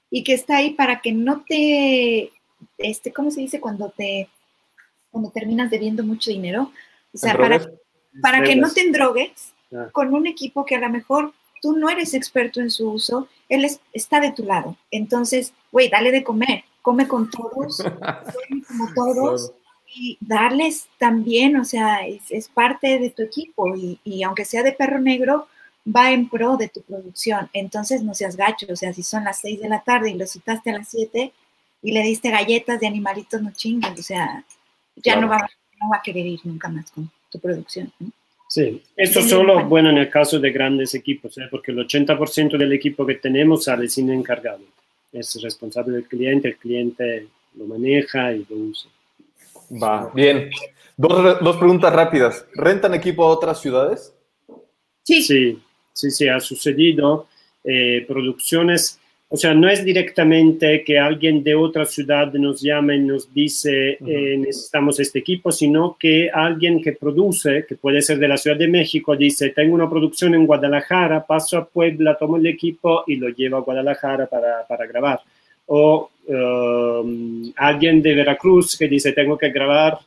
y que está ahí para que no te, este, ¿cómo se dice? Cuando te, cuando terminas debiendo mucho dinero. O sea, para, para que no te endrogues ah. con un equipo que a lo mejor tú no eres experto en su uso, él está de tu lado. Entonces, güey, dale de comer, come con todos, come como todos. Y darles también, o sea, es, parte de tu equipo y, aunque sea de perro negro, va en pro de tu producción. Entonces no seas gacho, o sea, si son las seis de la tarde y lo citaste a las siete y le diste galletas de animalitos, no chingas, o sea, ya no, va, no va a querer ir nunca más con tu producción. ¿no? Sí, esto solo bueno en el caso de grandes equipos, ¿eh? porque el 80% del equipo que tenemos sale sin encargado. Es responsable del cliente, el cliente lo maneja y lo usa. Va, bien. Dos, dos preguntas rápidas. ¿Rentan equipo a otras ciudades? Sí. Sí, sí, sí, ha sucedido. Eh, producciones o sea, no es directamente que alguien de otra ciudad nos llame y nos dice eh, necesitamos este equipo, sino que alguien que produce, que puede ser de la Ciudad de México, dice tengo una producción en Guadalajara, paso a Puebla, tomo el equipo y lo llevo a Guadalajara para, para grabar. O um, alguien de Veracruz que dice tengo que grabar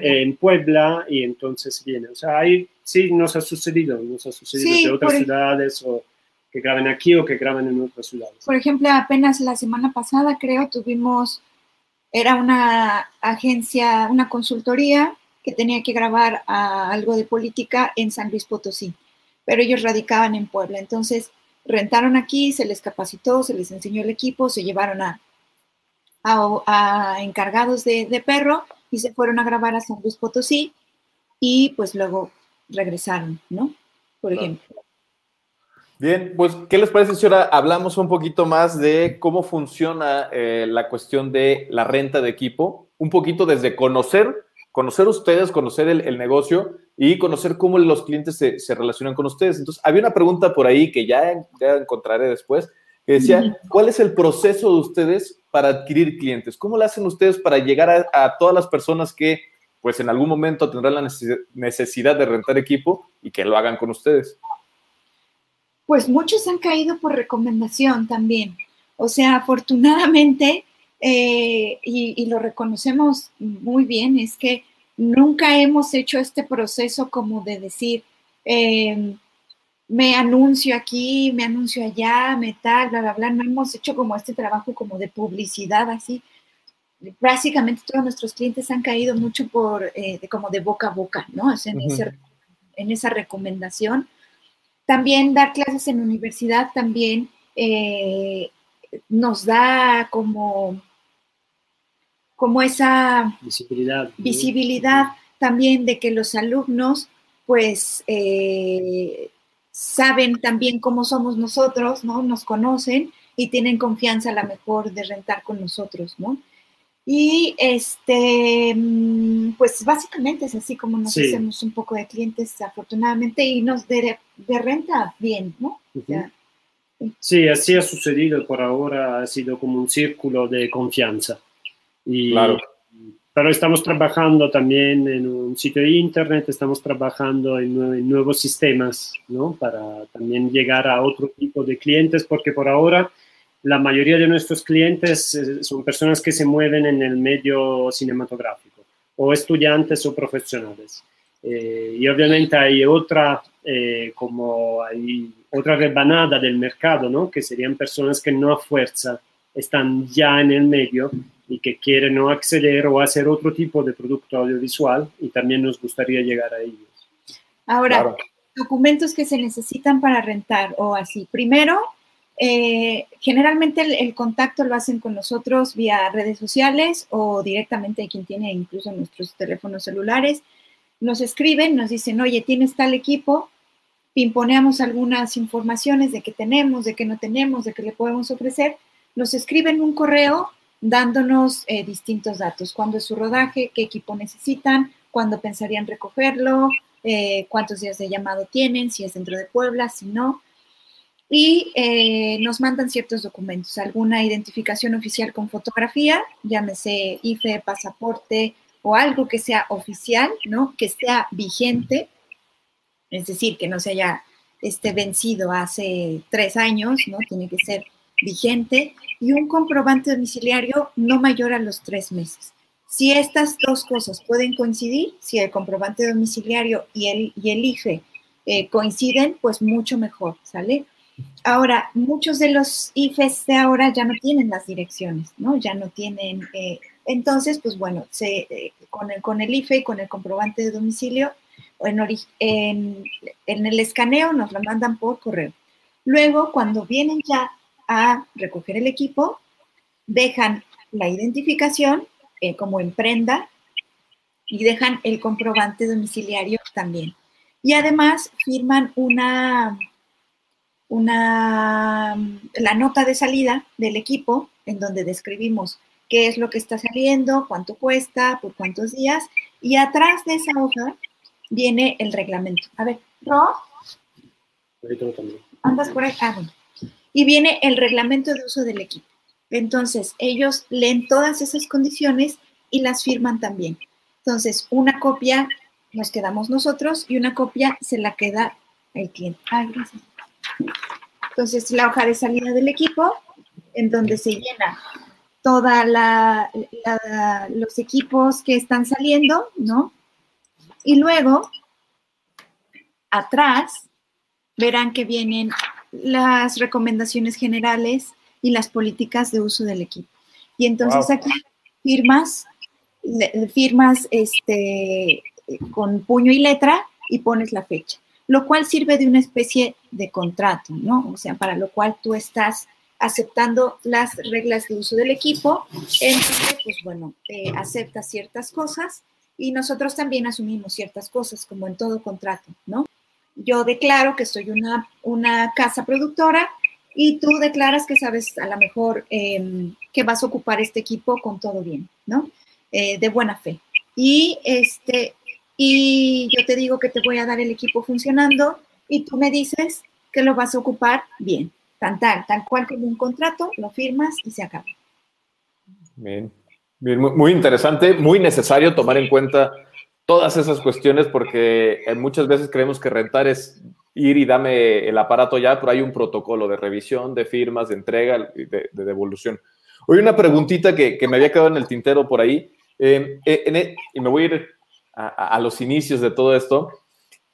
en Puebla, y entonces viene. O sea, ahí sí nos ha sucedido, nos ha sucedido de otras ciudades o que graben aquí o que graben en otras ciudades. Por ejemplo, apenas la semana pasada creo tuvimos, era una agencia, una consultoría que tenía que grabar algo de política en San Luis Potosí, pero ellos radicaban en Puebla. Entonces, rentaron aquí, se les capacitó, se les enseñó el equipo, se llevaron a, a, encargados de, perro y se fueron a grabar a San Luis Potosí y pues luego regresaron, ¿no? Por ejemplo. Bien, pues, ¿qué les parece si ahora hablamos un poquito más de cómo funciona eh, la cuestión de la renta de equipo? Un poquito desde conocer, conocer ustedes, conocer el, negocio y conocer cómo los clientes se, relacionan con ustedes. Entonces, había una pregunta por ahí que ya, ya encontraré después, que decía, ¿cuál es el proceso de ustedes para adquirir clientes? ¿Cómo lo hacen ustedes para llegar a, a todas las personas que, pues, en algún momento tendrán la necesidad de rentar equipo y que lo hagan con ustedes? Pues muchos han caído por recomendación también. O sea, afortunadamente, eh, y, lo reconocemos muy bien, es que nunca hemos hecho este proceso como de decir, em, me anuncio aquí, me anuncio allá, me tal, bla, bla, bla. No hemos hecho como este trabajo como de publicidad así. Básicamente todos nuestros clientes han caído mucho por, eh, como de boca a boca, ¿no? en esa recomendación también dar clases en universidad también eh, nos da como, como esa visibilidad, visibilidad también de que los alumnos pues eh, saben también cómo somos nosotros, ¿no? Nos conocen y tienen confianza a la mejor de rentar con nosotros, ¿no? Y este, mm, pues básicamente es así como nos hacemos un poco de clientes, afortunadamente, y nos de, renta bien, ¿no? sí, así ha sucedido por ahora, ha sido como un círculo de confianza. Y, claro. Pero estamos trabajando también en un sitio de internet, estamos trabajando en, nuevos sistemas, ¿no? Para también llegar a otro tipo de clientes, porque por ahora la mayoría de nuestros clientes eh, son personas que se mueven en el medio cinematográfico, o estudiantes o profesionales. Eh, y obviamente hay otra, eh, como hay otra rebanada del mercado, ¿no? Que serían personas que no a fuerza están ya en el medio y que quieren no acceder o hacer otro tipo de producto audiovisual y también nos gustaría llegar a ellos. Ahora, documentos que se necesitan para rentar o así. Primero, eh, generalmente el, contacto lo hacen con nosotros vía redes sociales o directamente quien tiene incluso nuestros teléfonos celulares. Nos escriben, nos dicen, oye, tienes tal equipo, imponemos algunas informaciones de qué tenemos, de qué no tenemos, de qué le podemos ofrecer. Nos escriben un correo dándonos eh, distintos datos, cuándo es su rodaje, qué equipo necesitan, cuándo pensarían recogerlo, eh, cuántos días de llamado tienen, si es dentro de Puebla, si no y eh, nos mandan ciertos documentos, alguna identificación oficial con fotografía, llámese IFE, pasaporte o algo que sea oficial, ¿no? Que sea vigente, es decir, que no se haya este, vencido hace tres años, ¿no? Tiene que ser vigente y un comprobante domiciliario no mayor a los tres meses. Si estas dos cosas pueden coincidir, si el comprobante domiciliario y el, y el IFE eh, coinciden, pues mucho mejor, ¿sale? Ahora, muchos de los IFES de ahora ya no tienen las direcciones, ¿no? Ya no tienen, eh, entonces, pues bueno, eh, con, el, con el IFE y con el comprobante de domicilio, en, en, en el escaneo nos lo mandan por correo. Luego, cuando vienen ya a recoger el equipo, dejan la identificación eh, como en prenda y dejan el comprobante domiciliario también. Y además firman una, una, la nota de salida del equipo en donde describimimos qué es lo que está saliendo, cuánto cuesta, por cuántos días, y atrás de esa hoja viene el reglamento. A ver, Ro. Andas por ahí. Ah, y viene el reglamento de uso del equipo. Entonces, ellos leen todas esas condiciones y las firman también. Entonces, una copia nos quedamos nosotros y una copia se la queda el cliente. Ay, gracias. Entonces, la hoja de salida del equipo, en donde se llena toda la, los equipos que están saliendo, ¿no? Y luego, atrás, verán que vienen las recomendaciones generales y las políticas de uso del equipo. Y entonces aquí firmas, firmas este, con puño y letra y pones la fecha. Lo cual sirve de una especie de contrato, ¿no? O sea, para lo cual tú estás aceptando las reglas de uso del equipo, entonces, pues bueno, aceptas ciertas cosas y nosotros también asumimos ciertas cosas, como en todo contrato, ¿no? Yo declaro que soy una, una casa productora y tú declaras que sabes a lo mejor em, que vas a ocupar este equipo con todo bien, ¿no? Eh, de buena fe. Y, este, y yo te digo que te voy a dar el equipo funcionando y tú me dices que lo vas a ocupar bien, tan tal, tal cual como un contrato, lo firmas y se acaba. Bien, muy interesante, muy necesario tomar en cuenta todas esas cuestiones porque eh, muchas veces creemos que rentar es ir y dame el aparato ya, pero hay un protocolo de revisión, de firmas, de entrega, de, devolución. Hoy una preguntita que, me había quedado en el tintero por ahí, em, eh, e, y me voy a ir a, a, los inicios de todo esto.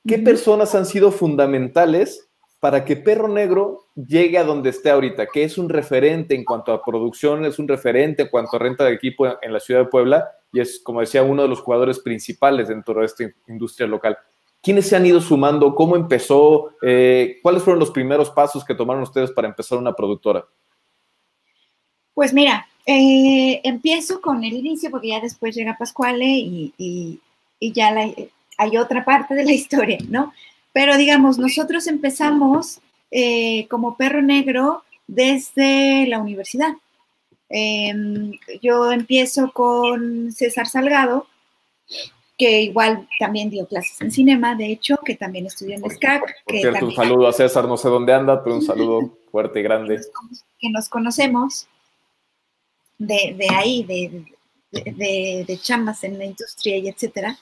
¿Qué personas han sido fundamentales para que Perro Negro llegue a donde esté ahorita? Que es un referente en cuanto a producción, es un referente en cuanto a renta de equipo en la ciudad de Puebla y es, como decía, uno de los jugadores principales dentro de esta industria local. ¿Quiénes se han ido sumando? ¿Cómo empezó? Eh, ¿Cuáles fueron los primeros pasos que tomaron ustedes para empezar una productora? Pues mira, eh, empiezo con el inicio porque ya después llega Pascuale y, ya hay otra parte de la historia, ¿no? Pero digamos, nosotros empezamos eh, como perro negro desde la universidad. Em, yo empiezo con César Salgado, que igual también dio clases en cinema, de hecho, que también estudió en SCAC. Por cierto, un saludo a César, no sé dónde anda, pero un saludo fuerte y grande. Que nos conocemos de, de ahí, de, de, de, chambas en la industria y etcétera.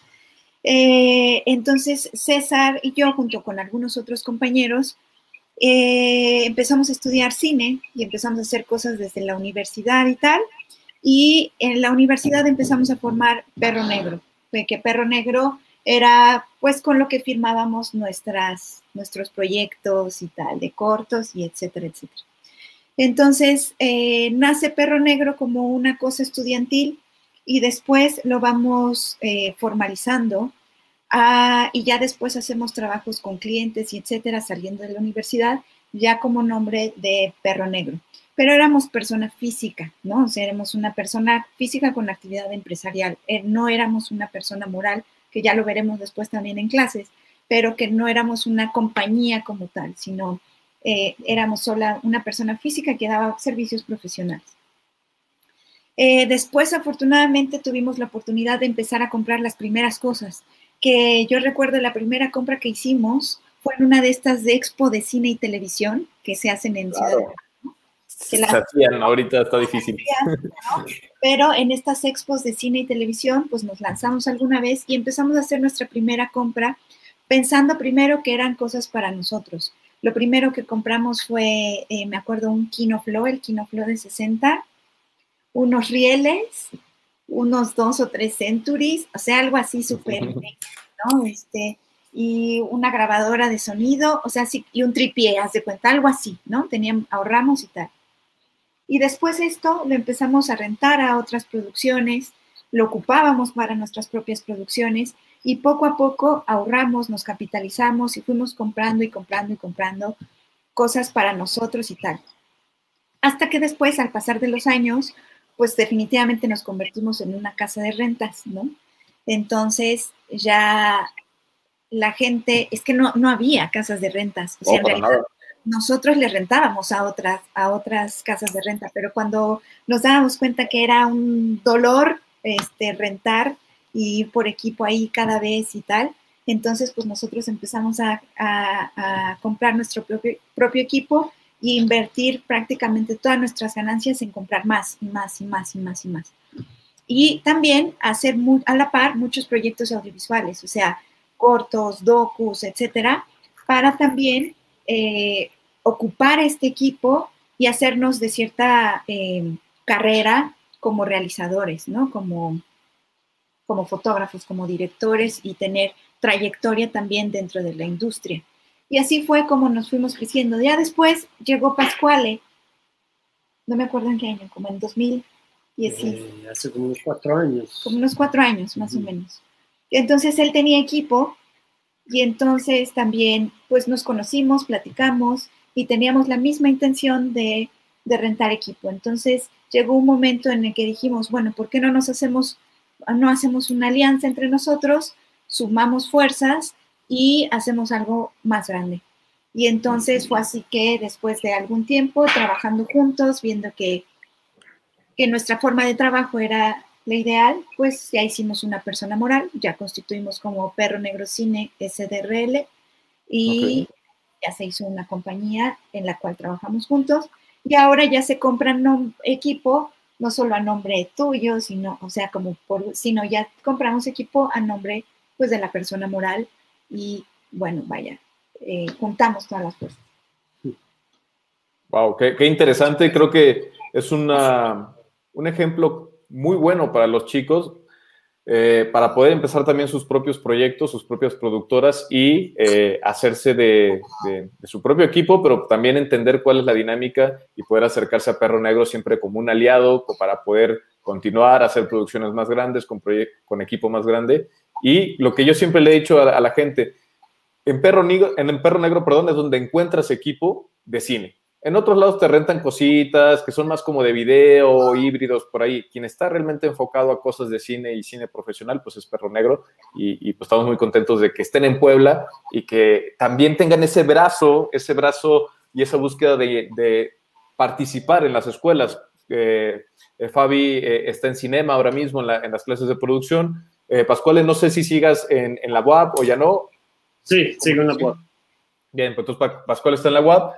Eh, entonces, César y yo, junto con algunos otros compañeros, eh, empezamos a estudiar cine y empezamos a hacer cosas desde la universidad y tal. Y en la universidad empezamos a formar Perro Negro que Perro Negro era pues con lo que firmábamos nuestras, nuestros proyectos y tal, de cortos y etcétera, etcétera. Entonces, eh, nace Perro Negro como una cosa estudiantil y después lo vamos eh, formalizando ah, y ya después hacemos trabajos con clientes y etcétera, saliendo de la universidad, ya como nombre de Perro Negro pero éramos persona física, ¿no? O éramos una persona física con actividad empresarial, eh, no éramos una persona moral, que ya lo veremos después también en clases, pero que no éramos una compañía como tal, sino eh, éramos sola una persona física que daba servicios profesionales. Eh, después, afortunadamente, tuvimos la oportunidad de empezar a comprar las primeras cosas, que yo recuerdo la primera compra que hicimos fue en una de estas de expo de cine y televisión que se hacen en Ciudad de se hacían, ahorita está difícil. Pero en estas expos de cine y televisión, pues nos lanzamos alguna vez y empezamos a hacer nuestra primera compra pensando primero que eran cosas para nosotros. Lo primero que compramos fue, eh, me acuerdo, un Kinoflow, el Kinoflow de 60, unos rieles, unos dos o tres Centuries, o sea, algo así súper, ¿no? Este, y una grabadora de sonido, o sea, sí, y un tripié, haz de cuenta, algo así, ¿no? Teníamos, ahorramos y tal. Y después esto lo empezamos a rentar a otras producciones, lo ocupábamos para nuestras propias producciones y poco a poco ahorramos, nos capitalizamos y fuimos comprando y comprando y comprando cosas para nosotros y tal. Hasta que después, al pasar de los años, pues definitivamente nos convertimos en una casa de rentas, ¿no? Entonces ya la gente, es que no, no había casas de rentas. O sea, en realidad, nosotros le rentábamos a otras, a otras casas de renta, pero cuando nos dábamos cuenta que era un dolor este, rentar y ir por equipo ahí cada vez y tal, entonces pues nosotros empezamos a, comprar nuestro propio, propio equipo e invertir prácticamente todas nuestras ganancias en comprar más y más y más y más y más. Y también hacer a la par muchos proyectos audiovisuales, o sea, cortos, docus, etcétera, para también eh, ocupar este equipo y hacernos de cierta eh, carrera como realizadores, ¿no? Como, como fotógrafos, como directores y tener trayectoria también dentro de la industria. Y así fue como nos fuimos creciendo. Ya después llegó Pascuale, no me acuerdo en qué año, como en 2010. Eh, hace como unos cuatro años. Como unos cuatro años, más o menos. Entonces él tenía equipo Y entonces también, pues nos conocimos, platicamos y teníamos la misma intención de, de rentar equipo. Entonces llegó un momento en el que dijimos, bueno, ¿por qué no nos hacemos, no hacemos una alianza entre nosotros, sumamos fuerzas y hacemos algo más grande? Y entonces fue así que después de algún tiempo trabajando juntos, viendo que, que nuestra forma de trabajo era la ideal, pues ya hicimos una persona moral, ya constituimos como Perro Negro Cine SDRL y ya se hizo una compañía en la cual trabajamos juntos y ahora ya se compran equipo no solo a nombre tuyo, sino, o sea, como por, sino ya compramos equipo a nombre pues de la persona moral y bueno, vaya, eh, juntamos todas las fuerzas. Wow, qué, interesante. Creo que es una, un ejemplo muy bueno para los chicos eh, para poder empezar también sus propios proyectos, sus propias productoras y eh, hacerse de, su propio equipo, pero también entender cuál es la dinámica y poder acercarse a Perro Negro siempre como un aliado para poder continuar, hacer producciones más grandes, con, con equipo más grande. Y lo que yo siempre le he dicho a, la gente, en Perro, Negro, en Perro Negro perdón, es donde encuentras equipo de cine. En otros lados te rentan cositas que son más como de video, híbridos, por ahí. Quien está realmente enfocado a cosas de cine y cine profesional, pues es Perro Negro. Y, pues estamos muy contentos de que estén en Puebla y que también tengan ese brazo, ese brazo y esa búsqueda de, participar en las escuelas. Eh, eh, Fabi eh, está en cinema ahora mismo en, las clases de producción. Pascual, no sé si sigas en, la UAP o ya no. Sí, sigo en la UAP. Bien, pues entonces Pascual está en la UAP.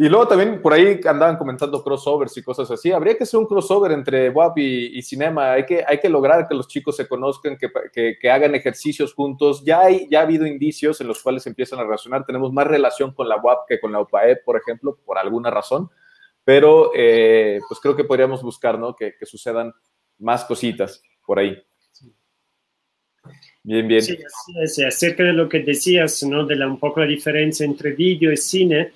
Y luego también por ahí andaban comentando crossovers y cosas así. Habría que hacer un crossover entre WAP y, cinema. Hay que, hay que lograr que los chicos se conozcan, que, que, hagan ejercicios juntos. Ya, hay, ya ha habido indicios en los cuales se empiezan a relacionar. Tenemos más relación con la WAP que con la UPAE, por ejemplo, por alguna razón. Pero eh, pues creo que podríamos buscar ¿no? que, sucedan más cositas por ahí. Bien, bien. Sí, acerca de lo que decías, ¿no? de la, un poco la diferencia entre vídeo y cine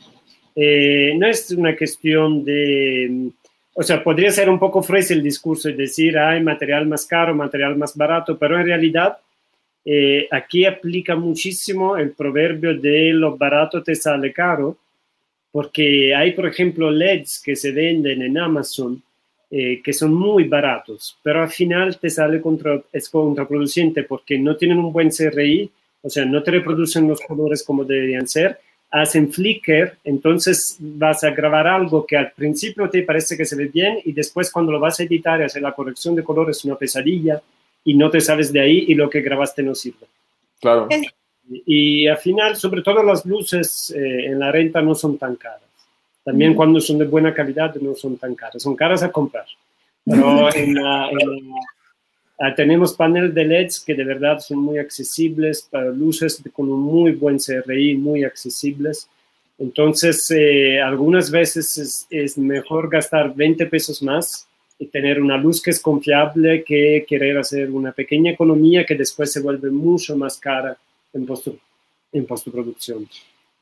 eh, no es una cuestión de, mm, o sea, podría ser un poco fresa el discurso y decir, hay material más caro, material más barato, pero en realidad eh, aquí aplica muchísimo el proverbio de lo barato te sale caro, porque hay, por ejemplo, LEDs que se venden en Amazon eh, que son muy baratos, pero al final te sale contra, es contraproducente porque no tienen un buen CRI, o sea, no te reproducen los colores como deberían ser hacen flicker, entonces vas a grabar algo que al principio te parece que se ve bien y después cuando lo vas a editar y hacer la corrección de color es una pesadilla y no te sabes de ahí y lo que grabaste no sirve. Claro. Y, al final, sobre todo las luces eh, en la renta no son tan caras. También cuando son de buena calidad no son tan caras, son caras a comprar. Pero en la, Ah, tenemos paneles de LEDs que de verdad son muy accesibles, para luces con un muy buen CRI, muy accesibles. Entonces, eh, algunas veces es, mejor gastar 20 pesos más y tener una luz que es confiable que querer hacer una pequeña economía que después se vuelve mucho más cara en, post, en postproducción.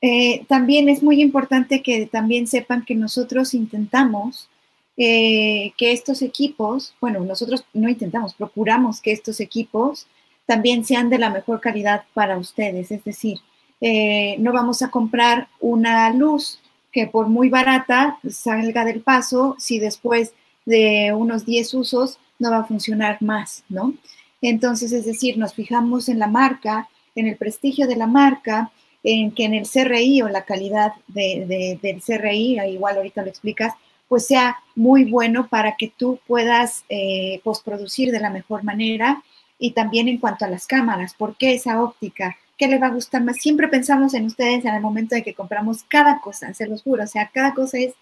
Eh, también es muy importante que también sepan que nosotros intentamos eh, que estos equipos, bueno, nosotros no intentamos, procuramos que estos equipos también sean de la mejor calidad para ustedes. Es decir, eh, no vamos a comprar una luz que por muy barata salga del paso si después de unos 10 usos no va a funcionar más, ¿no? Entonces, es decir, nos fijamos en la marca, en el prestigio de la marca, en que en el CRI o la calidad del CRI, igual ahorita lo explicas, pues sea muy bueno para que tú puedas eh, postproducir de la mejor manera y también en cuanto a las cámaras, ¿por qué esa óptica? ¿Qué le va a gustar más? Siempre pensamos en ustedes en el momento de que compramos cada cosa, se los juro, o sea, cada cosa es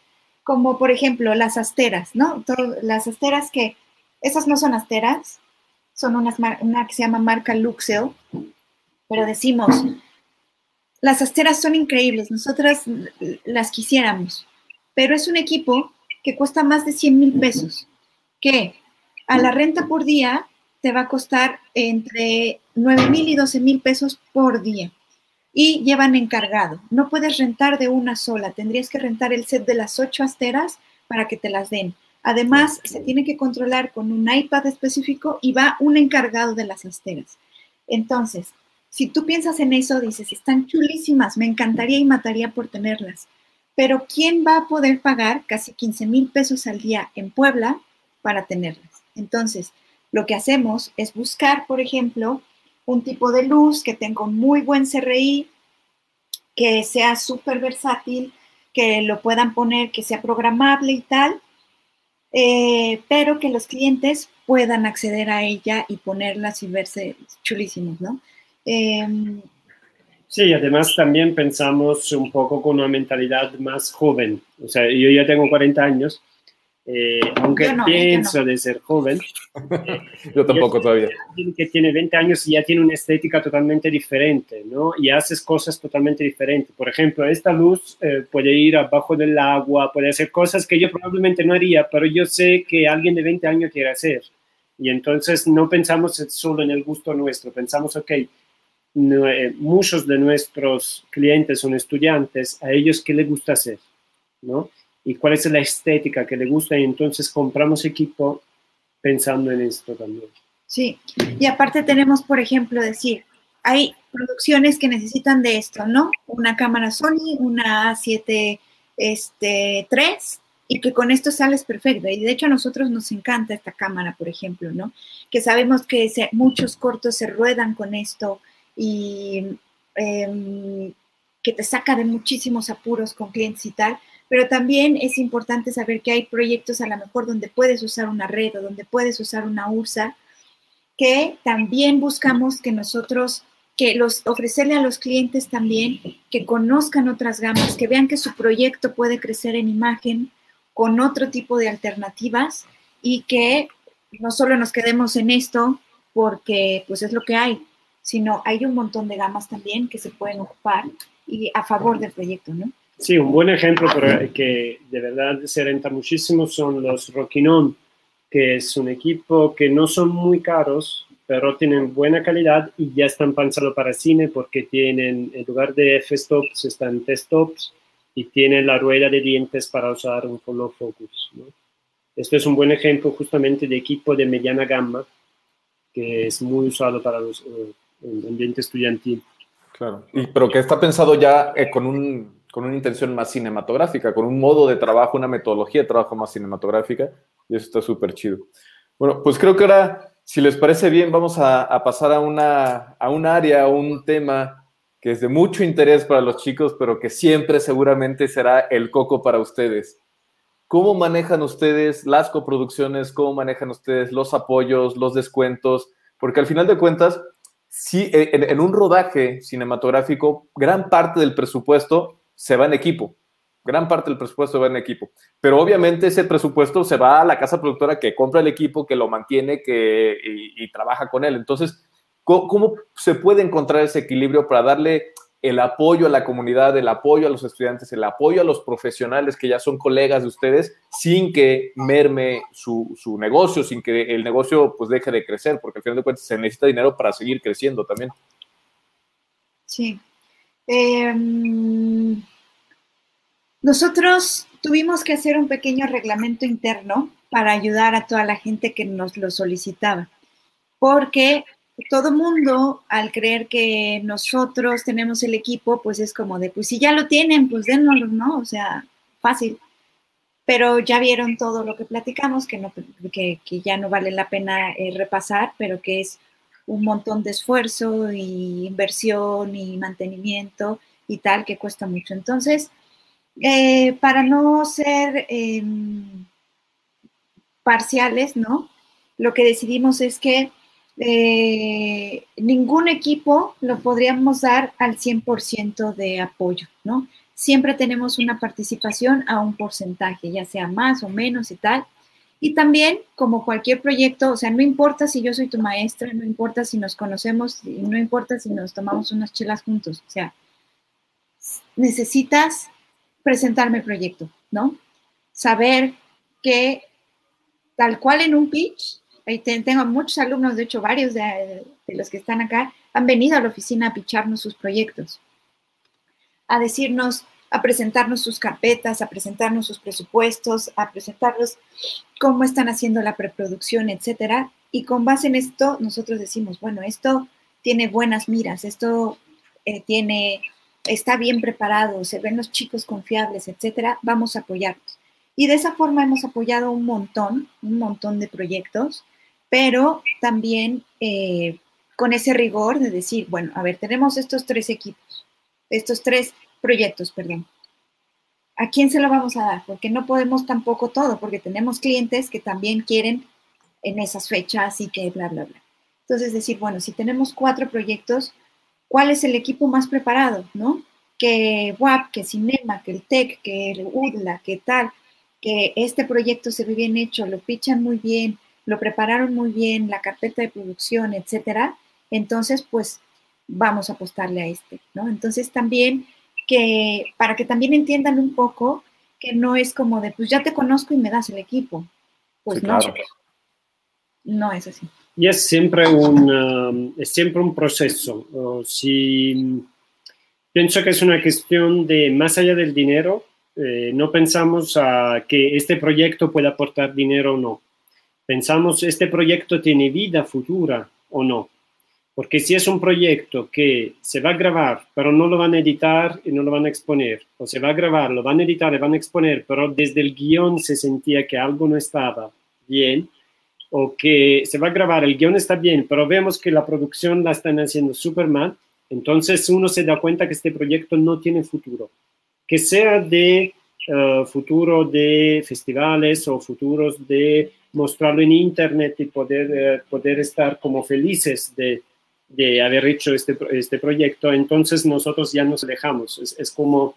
como, por ejemplo, las asteras, ¿no? las asteras que, esas no son asteras, son una que se llama marca Luxeo, pero decimos, las asteras son increíbles, nosotras las quisiéramos, pero es un equipo que cuesta más de 100 mil pesos, que a la renta por día te va a costar entre 9 mil y 12 mil pesos por día. Y llevan encargado. No puedes rentar de una sola. Tendrías que rentar el set de las ocho asteras para que te las den. Además, se tiene que controlar con un iPad específico y va un encargado de las asteras. Entonces, si tú piensas en eso, dices, están chulísimas, me encantaría y mataría por tenerlas. Pero ¿quién va a poder pagar casi 15 mil pesos al día en Puebla para tenerlas? Entonces, lo que hacemos es buscar, por ejemplo, un tipo de luz que tenga muy buen CRI, que sea súper versátil, que lo puedan poner, que sea programable y tal, eh, pero que los clientes puedan acceder a ella y ponerlas y verse chulísimos, ¿no? Em, sí, además también pensamos un poco con una mentalidad más joven. O sea, yo ya tengo 40 años, eh, aunque ¿eh? pienso de ser joven. yo tampoco todavía. Que tiene 20 años y ya tiene una estética totalmente diferente, ¿no? Y haces cosas totalmente diferentes. Por ejemplo, esta luz eh, puede ir abajo del agua, puede hacer cosas que yo probablemente no haría, pero yo sé que alguien de 20 años quiere hacer. Y entonces no pensamos solo en el gusto nuestro, pensamos, ok, eh, muchos de nuestros clientes son estudiantes, a ellos qué les gusta hacer, ¿no? Y cuál es la estética que les gusta y entonces compramos equipo pensando en esto también. Sí, y aparte tenemos, por ejemplo, decir, hay producciones que necesitan de esto, ¿no? Una cámara Sony, una A7 este, 3, y que con esto sales perfecto. Y de hecho a nosotros nos encanta esta cámara, por ejemplo, ¿no? Que sabemos que muchos cortos se ruedan con esto, y em, que te saca de muchísimos apuros con clientes y tal, pero también es importante saber que hay proyectos a lo mejor donde puedes usar una red o donde puedes usar una URSA, que también buscamos que nosotros, que los ofrecerle a los clientes también, que conozcan otras gamas, que vean que su proyecto puede crecer en imagen con otro tipo de alternativas y que no solo nos quedemos en esto porque pues es lo que hay, sino hay un montón de gamas también que se pueden ocupar y a favor del proyecto, ¿no? Sí, un buen ejemplo que de verdad se renta muchísimo son los Rockinon, que es un equipo que no son muy caros, pero tienen buena calidad y ya están pensados para cine porque tienen, en lugar de f-stops, están t-stops y tienen la rueda de dientes para usar un follow focus. ¿no? Esto es un buen ejemplo justamente de equipo de mediana gama que es muy usado para los, eh, el ambiente estudiantil. Claro, y, pero que está pensado ya eh, con, un, con una intención más cinematográfica, con un modo de trabajo, una metodología de trabajo más cinematográfica, y eso está súper chido. Bueno, pues creo que ahora, si les parece bien, vamos a, a pasar a, una, a un área, a un tema que es de mucho interés para los chicos, pero que siempre seguramente será el coco para ustedes. ¿Cómo manejan ustedes las coproducciones? ¿Cómo manejan ustedes los apoyos, los descuentos? Porque al final de cuentas, sí, eh, en, un rodaje cinematográfico, gran parte del presupuesto se va en equipo. Gran parte del presupuesto va en equipo. Pero obviamente ese presupuesto se va a la casa productora que compra el equipo, que lo mantiene que, y, trabaja con él. Entonces, ¿cómo, se puede encontrar ese equilibrio para darle el apoyo a la comunidad, el apoyo a los estudiantes, el apoyo a los profesionales que ya son colegas de ustedes, sin que merme su, negocio, sin que el negocio pues deje de crecer, porque al final de cuentas se necesita dinero para seguir creciendo también. Sí. Em, nosotros tuvimos que hacer un pequeño reglamento interno para ayudar a toda la gente que nos lo solicitaba, porque todo mundo, al creer que nosotros tenemos el equipo, pues es como de, pues si ya lo tienen, pues dénoslo, ¿no? O sea, fácil. Pero ya vieron todo lo que platicamos, que, no, que, ya no vale la pena eh, repasar, pero que es un montón de esfuerzo y inversión y mantenimiento y tal, que cuesta mucho. Entonces, eh, para no ser em, parciales, ¿no? Lo que decidimos es que eh, ningún equipo lo podríamos dar al 100% de apoyo, ¿no? Siempre tenemos una participación a un porcentaje, ya sea más o menos y tal. Y también, como cualquier proyecto, o sea, no importa si yo soy tu maestra, no importa si nos conocemos, no importa si nos tomamos unas chelas juntos, o sea, necesitas presentarme el proyecto, ¿no? Saber que tal cual en un pitch, tengo muchos alumnos, de hecho varios de, los que están acá, han venido a la oficina a picharnos sus proyectos, a decirnos, a presentarnos sus carpetas, a presentarnos sus presupuestos, a presentarnos cómo están haciendo la preproducción, etcétera. Y con base en esto, nosotros decimos, bueno, esto tiene buenas miras, esto eh, tiene, está bien preparado, se ven los chicos confiables, etcétera, vamos a apoyarlos. Y de esa forma hemos apoyado un montón, un montón de proyectos, pero también eh, con ese rigor de decir, bueno, a ver, tenemos estos tres equipos, estos tres proyectos, perdón. ¿A quién se lo vamos a dar? Porque no podemos tampoco todo, porque tenemos clientes que también quieren en esas fechas y que bla, bla, bla. Entonces, decir, bueno, si tenemos cuatro proyectos, ¿cuál es el equipo más preparado? ¿No? Que WAP, que Cinema, que el TEC, que el UDLA, que tal, que este proyecto se ve bien hecho, lo pichan muy bien, lo prepararon muy bien, la carpeta de producción, etcétera. Entonces, pues vamos a apostarle a este, ¿no? Entonces también que, para que también entiendan un poco que no es como de, pues ya te conozco y me das el equipo. Pues no, no es así. Y es siempre un, um, es siempre un proceso. si, pienso que es una cuestión de, más allá del dinero, eh, no pensamos a que este proyecto pueda aportar dinero o no. Pensamos, este proyecto tiene vida futura o no. Porque si es un proyecto que se va a grabar, pero no lo van a editar y no lo van a exponer, o se va a grabar, lo van a editar y van a exponer, pero desde el guion se sentía que algo no estaba bien, o que se va a grabar, el guion está bien, pero vemos que la producción la están haciendo súper mal, entonces uno se da cuenta que este proyecto no tiene futuro. Que sea de eh, futuro de festivales o futuros de mostrarlo en internet y poder, eh, poder estar como felices de de haber hecho este, este proyecto, entonces nosotros ya nos alejamos. Es, como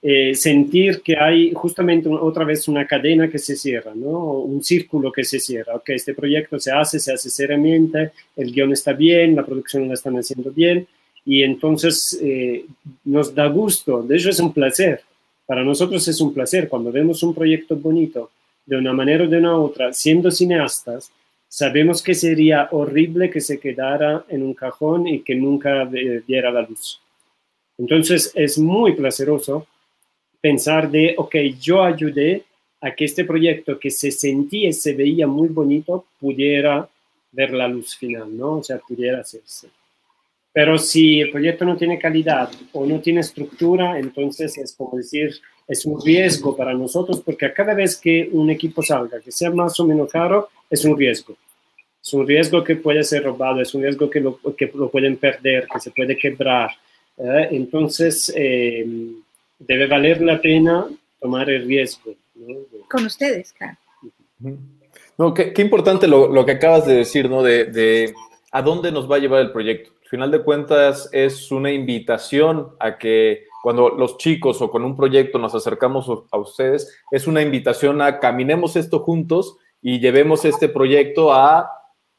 eh, sentir que hay justamente otra vez una cadena que se cierra, ¿no? un círculo que se cierra. Ok, este proyecto se hace, se hace seriamente, el guion está bien, la producción la están haciendo bien, y entonces eh, nos da gusto. De hecho, es un placer. Para nosotros es un placer cuando vemos un proyecto bonito de una manera o de una otra, siendo cineastas, sabemos que sería horrible que se quedara en un cajón y que nunca diera la luz. Entonces es muy placeroso pensar de, ok, yo ayudé a que este proyecto que se sentía y se veía muy bonito pudiera ver la luz final, ¿no? O sea, pudiera hacerse. Pero si el proyecto no tiene calidad o no tiene estructura, entonces es como decir, es un riesgo para nosotros porque a cada vez que un equipo salga, que sea más o menos caro, es un riesgo. Es un riesgo que puede ser robado, es un riesgo que lo, que lo pueden perder, que se puede quebrar. ¿eh? Entonces, eh, debe valer la pena tomar el riesgo. Con ustedes, claro. No, qué, qué importante lo, lo, que acabas de decir, ¿no? De, de a dónde nos va a llevar el proyecto. Al final de cuentas, es una invitación a que cuando los chicos o con un proyecto nos acercamos a ustedes, es una invitación a caminemos esto juntos y llevemos este proyecto a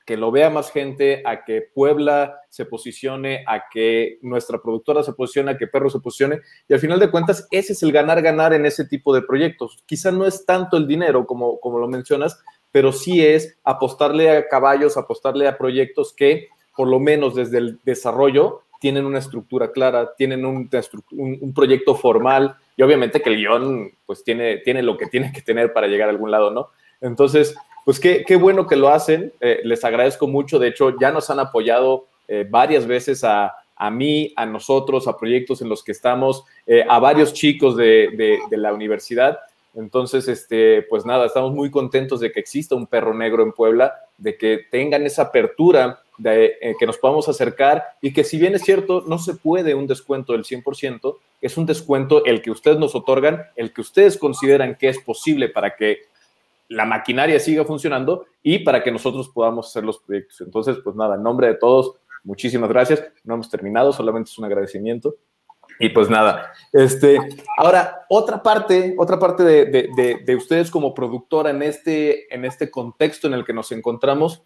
que lo vea más gente, a que Puebla se posicione, a que nuestra productora se posicione, a que Perro se posicione. Y al final de cuentas, ese es el ganar-ganar en ese tipo de proyectos. Quizá no es tanto el dinero como, como lo mencionas, pero sí es apostarle a caballos, apostarle a proyectos que, por lo menos desde el desarrollo, tienen una estructura clara, tienen un, proyecto formal y obviamente que el guion pues tiene, tiene lo que tiene que tener para llegar a algún lado, ¿no? Entonces, pues qué, qué bueno que lo hacen, eh, les agradezco mucho, de hecho ya nos han apoyado eh, varias veces a, a, mí, a nosotros, a proyectos en los que estamos, eh, a varios chicos de, de, de, la universidad. Entonces, este, pues nada, estamos muy contentos de que exista un perro negro en Puebla, de que tengan esa apertura de eh, que nos podamos acercar y que si bien es cierto, no se puede un descuento del 100%, es un descuento el que ustedes nos otorgan, el que ustedes consideran que es posible para que la maquinaria siga funcionando y para que nosotros podamos hacer los proyectos. Entonces, pues nada, en nombre de todos, muchísimas gracias. No hemos terminado, solamente es un agradecimiento. Y pues nada, este, ahora otra parte, otra parte de, de, de, ustedes como productora en este, en este contexto en el que nos encontramos,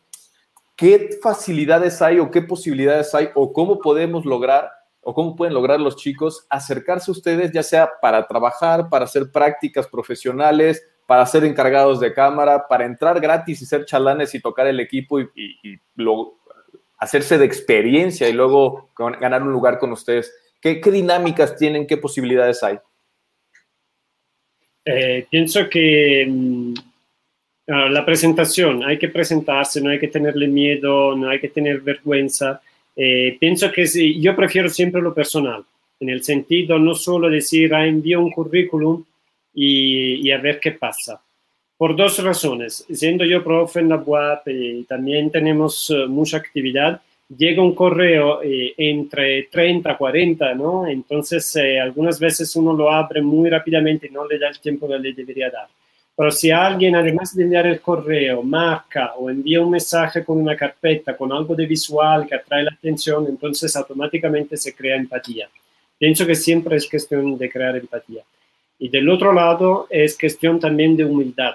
¿qué facilidades hay o qué posibilidades hay o cómo podemos lograr o cómo pueden lograr los chicos acercarse a ustedes, ya sea para trabajar, para hacer prácticas profesionales, para ser encargados de cámara, para entrar gratis y ser chalanes y tocar el equipo y, hacerse de experiencia y luego ganar un lugar con ustedes? ¿Qué, dinámicas tienen? ¿Qué posibilidades hay? Eh, pienso que mmm, la presentación, hay que presentarse, no hay que tenerle miedo, no hay que tener vergüenza. Eh, pienso que sí, yo prefiero siempre lo personal, en el sentido no solo decir, ah, envío un currículum y, a ver qué pasa. Por dos razones. Siendo yo profe en la UAP y también tenemos eh, mucha actividad, llega un correo eh, entre 30, 40, ¿no? Entonces, algunas veces uno lo abre muy rápidamente y no le da el tiempo que le debería dar. Pero si alguien, además de enviar el correo, marca o envía un mensaje con una carpeta, con algo de visual que atrae la atención, entonces automáticamente se crea empatía. Pienso que siempre es cuestión de crear empatía. Y del otro lado es cuestión también de humildad.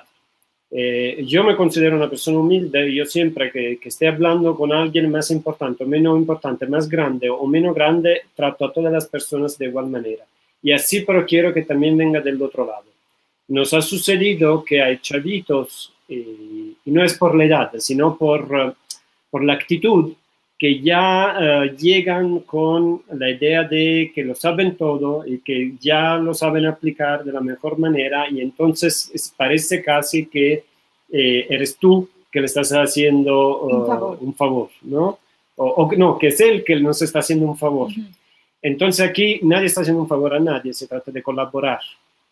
Eh, yo me considero una persona humilde yo siempre que, que, esté hablando con alguien más importante o menos importante, más grande o menos grande, trato a todas las personas de igual manera. Y así, pero quiero que también venga del otro lado nos ha sucedido que hay chavitos, eh, y no es por la edad, sino por, por la actitud, que ya eh, llegan con la idea de que lo saben todo y que ya lo saben aplicar de la mejor manera y entonces parece casi que eh, eres tú que le estás haciendo un, favor. ¿no? O, no, que es él que nos está haciendo un favor. Entonces aquí nadie está haciendo un favor a nadie, se trata de colaborar.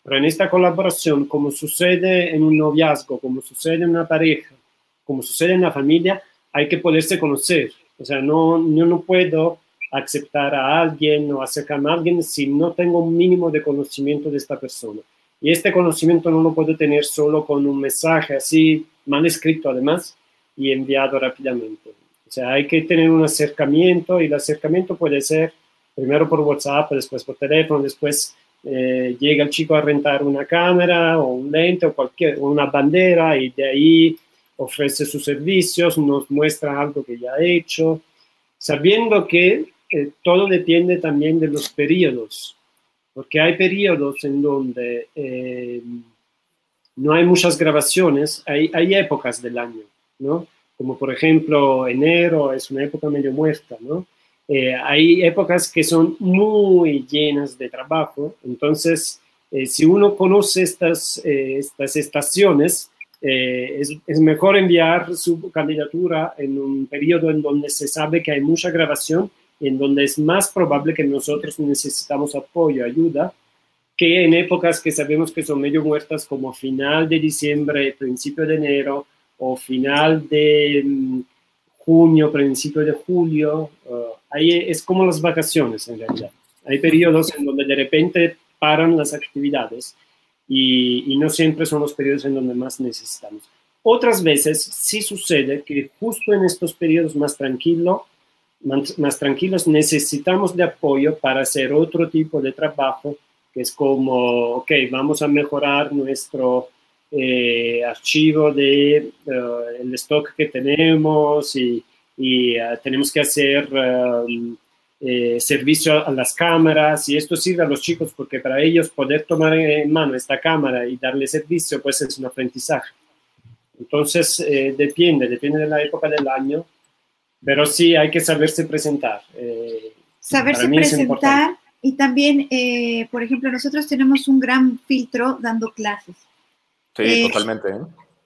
Pero en esta colaboración, como sucede en un noviazgo, como sucede en una pareja, como sucede en la familia, hay que poderse conocer. O sea, no, yo no puedo aceptar a alguien o acercarme a alguien si no tengo un mínimo de conocimiento de esta persona. Y este conocimiento no lo puedo tener solo con un mensaje así, mal escrito además, y enviado rápidamente. O sea, hay que tener un acercamiento y el acercamiento puede ser primero por WhatsApp, después por teléfono, después eh, llega el chico a rentar una cámara o un lente o cualquier, una bandera y de ahí ofrece sus servicios, nos muestra algo que ya ha hecho, sabiendo que todo depende también de los periodos, porque hay periodos en donde eh, no hay muchas grabaciones, hay, hay épocas del año, ¿no? Como por ejemplo enero es una época medio muerta, ¿no? Eh, hay épocas que son muy llenas de trabajo, entonces eh, si uno conoce estas, eh, estas estaciones, es, es, mejor enviar su candidatura en un periodo en donde se sabe que hay mucha grabación y en donde es más probable que nosotros necesitamos apoyo, ayuda, que en épocas que sabemos que son medio muertas como final de diciembre, principio de enero o final de mm, junio, principio de julio. Uh, ahí es como las vacaciones en realidad. Hay periodos en donde de repente paran las actividades y, no siempre son los periodos en donde más necesitamos. Otras veces sí sucede que justo en estos periodos más, tranquilo, más, tranquilos necesitamos de apoyo para hacer otro tipo de trabajo, que es como, ok, vamos a mejorar nuestro eh, archivo de uh, el stock que tenemos y, y uh, tenemos que hacer um, eh, servicio a las cámaras y esto sirve a los chicos porque para ellos poder tomar en mano esta cámara y darle servicio pues es un aprendizaje. Entonces eh, depende, depende de la época del año, pero sí hay que saberse presentar. Eh, saberse presentar y también, por ejemplo, nosotros tenemos un gran filtro dando clases. Sí, eh, totalmente. ¿eh?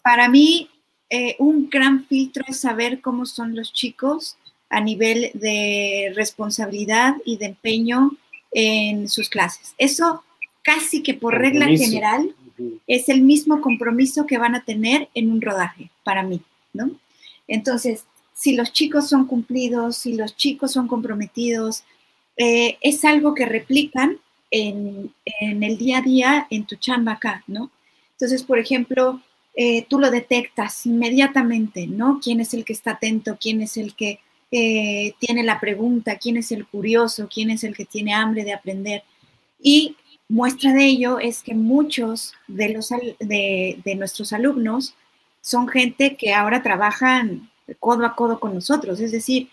Para mí, eh, un gran filtro es saber cómo son los chicos a nivel de responsabilidad y de empeño en sus clases. Eso casi que por regla general es el mismo compromiso que van a tener en un rodaje, para mí, ¿no? Entonces, si los chicos son cumplidos, si los chicos son comprometidos, es algo que replican en, en, el día a día en tu chamba acá, ¿no? Entonces, por ejemplo, eh, tú lo detectas inmediatamente, ¿no? ¿Quién es el que está atento? ¿Quién es el que eh, tiene la pregunta? ¿Quién es el curioso? ¿Quién es el que tiene hambre de aprender? Y muestra de ello es que muchos de, los, de, nuestros alumnos son gente que ahora trabajan codo a codo con nosotros, es decir,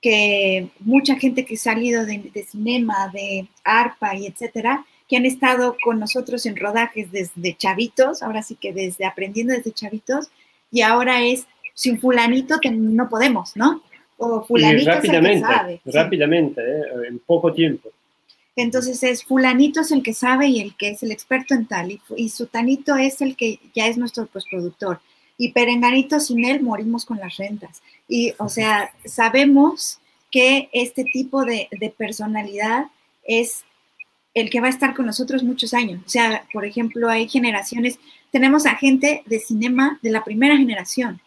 que mucha gente que ha salido de, de cinema, de arpa y etcétera, que han estado con nosotros en rodajes desde chavitos, ahora sí que desde aprendiendo desde chavitos, y ahora es sin fulanito que no podemos, ¿no? O fulanito rápidamente, es el que sabe. Rápidamente, ¿eh? en poco tiempo. Entonces es fulanito es el que sabe y el que es el experto en tal, y, y sutanito es el que ya es nuestro pues, productor. Y perenganito sin él morimos con las rentas. Y, o sea, sabemos que este tipo de, de personalidad es el que va a estar con nosotros muchos años. O sea, por ejemplo, hay generaciones, tenemos a gente de cinema de la primera generación,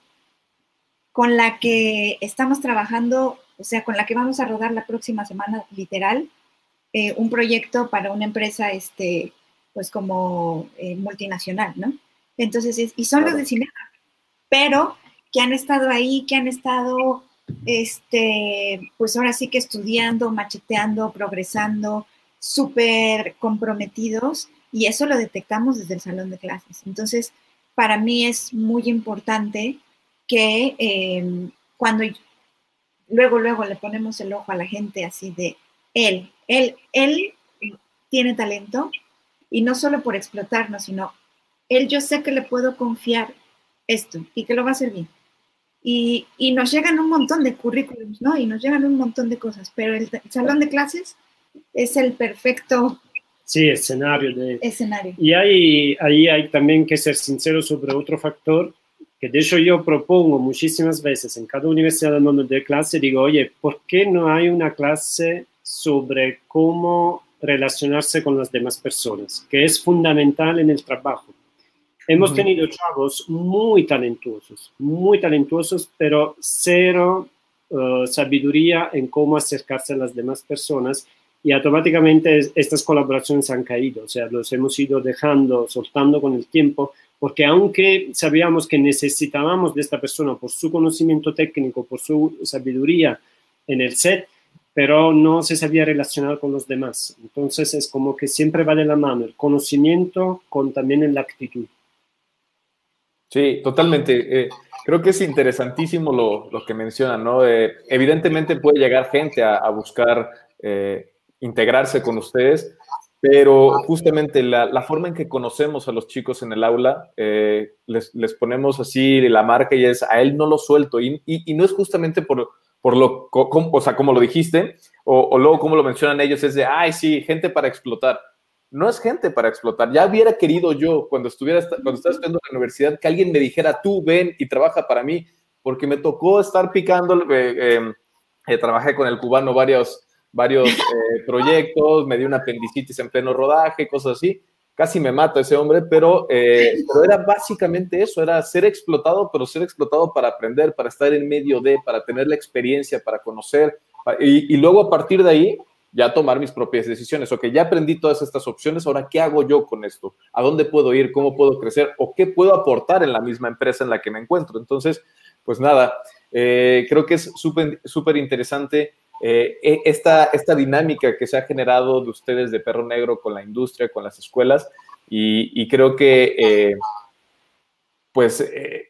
con la que estamos trabajando, o sea, con la que vamos a rodar la próxima semana, literal, eh, un proyecto para una empresa, este, pues como eh, multinacional, ¿no? Entonces, y son los de cinema, pero que han estado ahí, que han estado, este, pues ahora sí que estudiando, macheteando, progresando, súper comprometidos y eso lo detectamos desde el salón de clases. Entonces, para mí es muy importante que eh, cuando luego, luego le ponemos el ojo a la gente así de él, él, él tiene talento y no solo por explotarnos, sino él yo sé que le puedo confiar esto y que lo va a hacer bien. Y, y nos llegan un montón de currículums, ¿no? Y nos llegan un montón de cosas, pero el salón de clases es el perfecto sí, escenario. De... escenario. Y hay, ahí hay también que ser sincero sobre otro factor, que de hecho yo propongo muchísimas veces en cada universidad donde de clase, digo, oye, ¿por qué no hay una clase sobre cómo relacionarse con las demás personas? Que es fundamental en el trabajo. Hemos tenido chavos muy talentosos, muy talentosos, pero cero uh, sabiduría en cómo acercarse a las demás personas y automáticamente estas colaboraciones han caído, o sea, los hemos ido dejando, soltando con el tiempo, porque aunque sabíamos que necesitábamos de esta persona por su conocimiento técnico, por su sabiduría en el set, pero no se sabía relacionar con los demás. Entonces es como que siempre va de la mano el conocimiento con también la actitud. Sí, totalmente. Eh, creo que es interesantísimo lo, lo que mencionan, ¿no? Eh, evidentemente puede llegar gente a, a buscar eh, integrarse con ustedes, pero justamente la, forma en que conocemos a los chicos en el aula, eh, les, ponemos así la marca y es a él no lo suelto. Y, no es justamente por, por lo, o sea, como lo dijiste, o, luego como lo mencionan ellos, es de, ay, sí, gente para explotar. No es gente para explotar. Ya hubiera querido yo, cuando estuviera, cuando estaba estudiando en la universidad, que alguien me dijera, tú ven y trabaja para mí, porque me tocó estar picando, eh, eh, trabajé con el cubano varios, varios eh, proyectos, me dio una apendicitis en pleno rodaje, cosas así. Casi me mata ese hombre, pero, eh, pero era básicamente eso, era ser explotado, pero ser explotado para aprender, para estar en medio de, para tener la experiencia, para conocer, y, luego a partir de ahí ya tomar mis propias decisiones. Ok, ya aprendí todas estas opciones, ahora ¿qué hago yo con esto? ¿A dónde puedo ir? ¿Cómo puedo crecer? ¿O qué puedo aportar en la misma empresa en la que me encuentro? Entonces, pues nada, eh, creo que es súper interesante eh, e, esta, esta dinámica que se ha generado de ustedes de perro negro con la industria, con las escuelas, y, creo que, eh, pues, eh,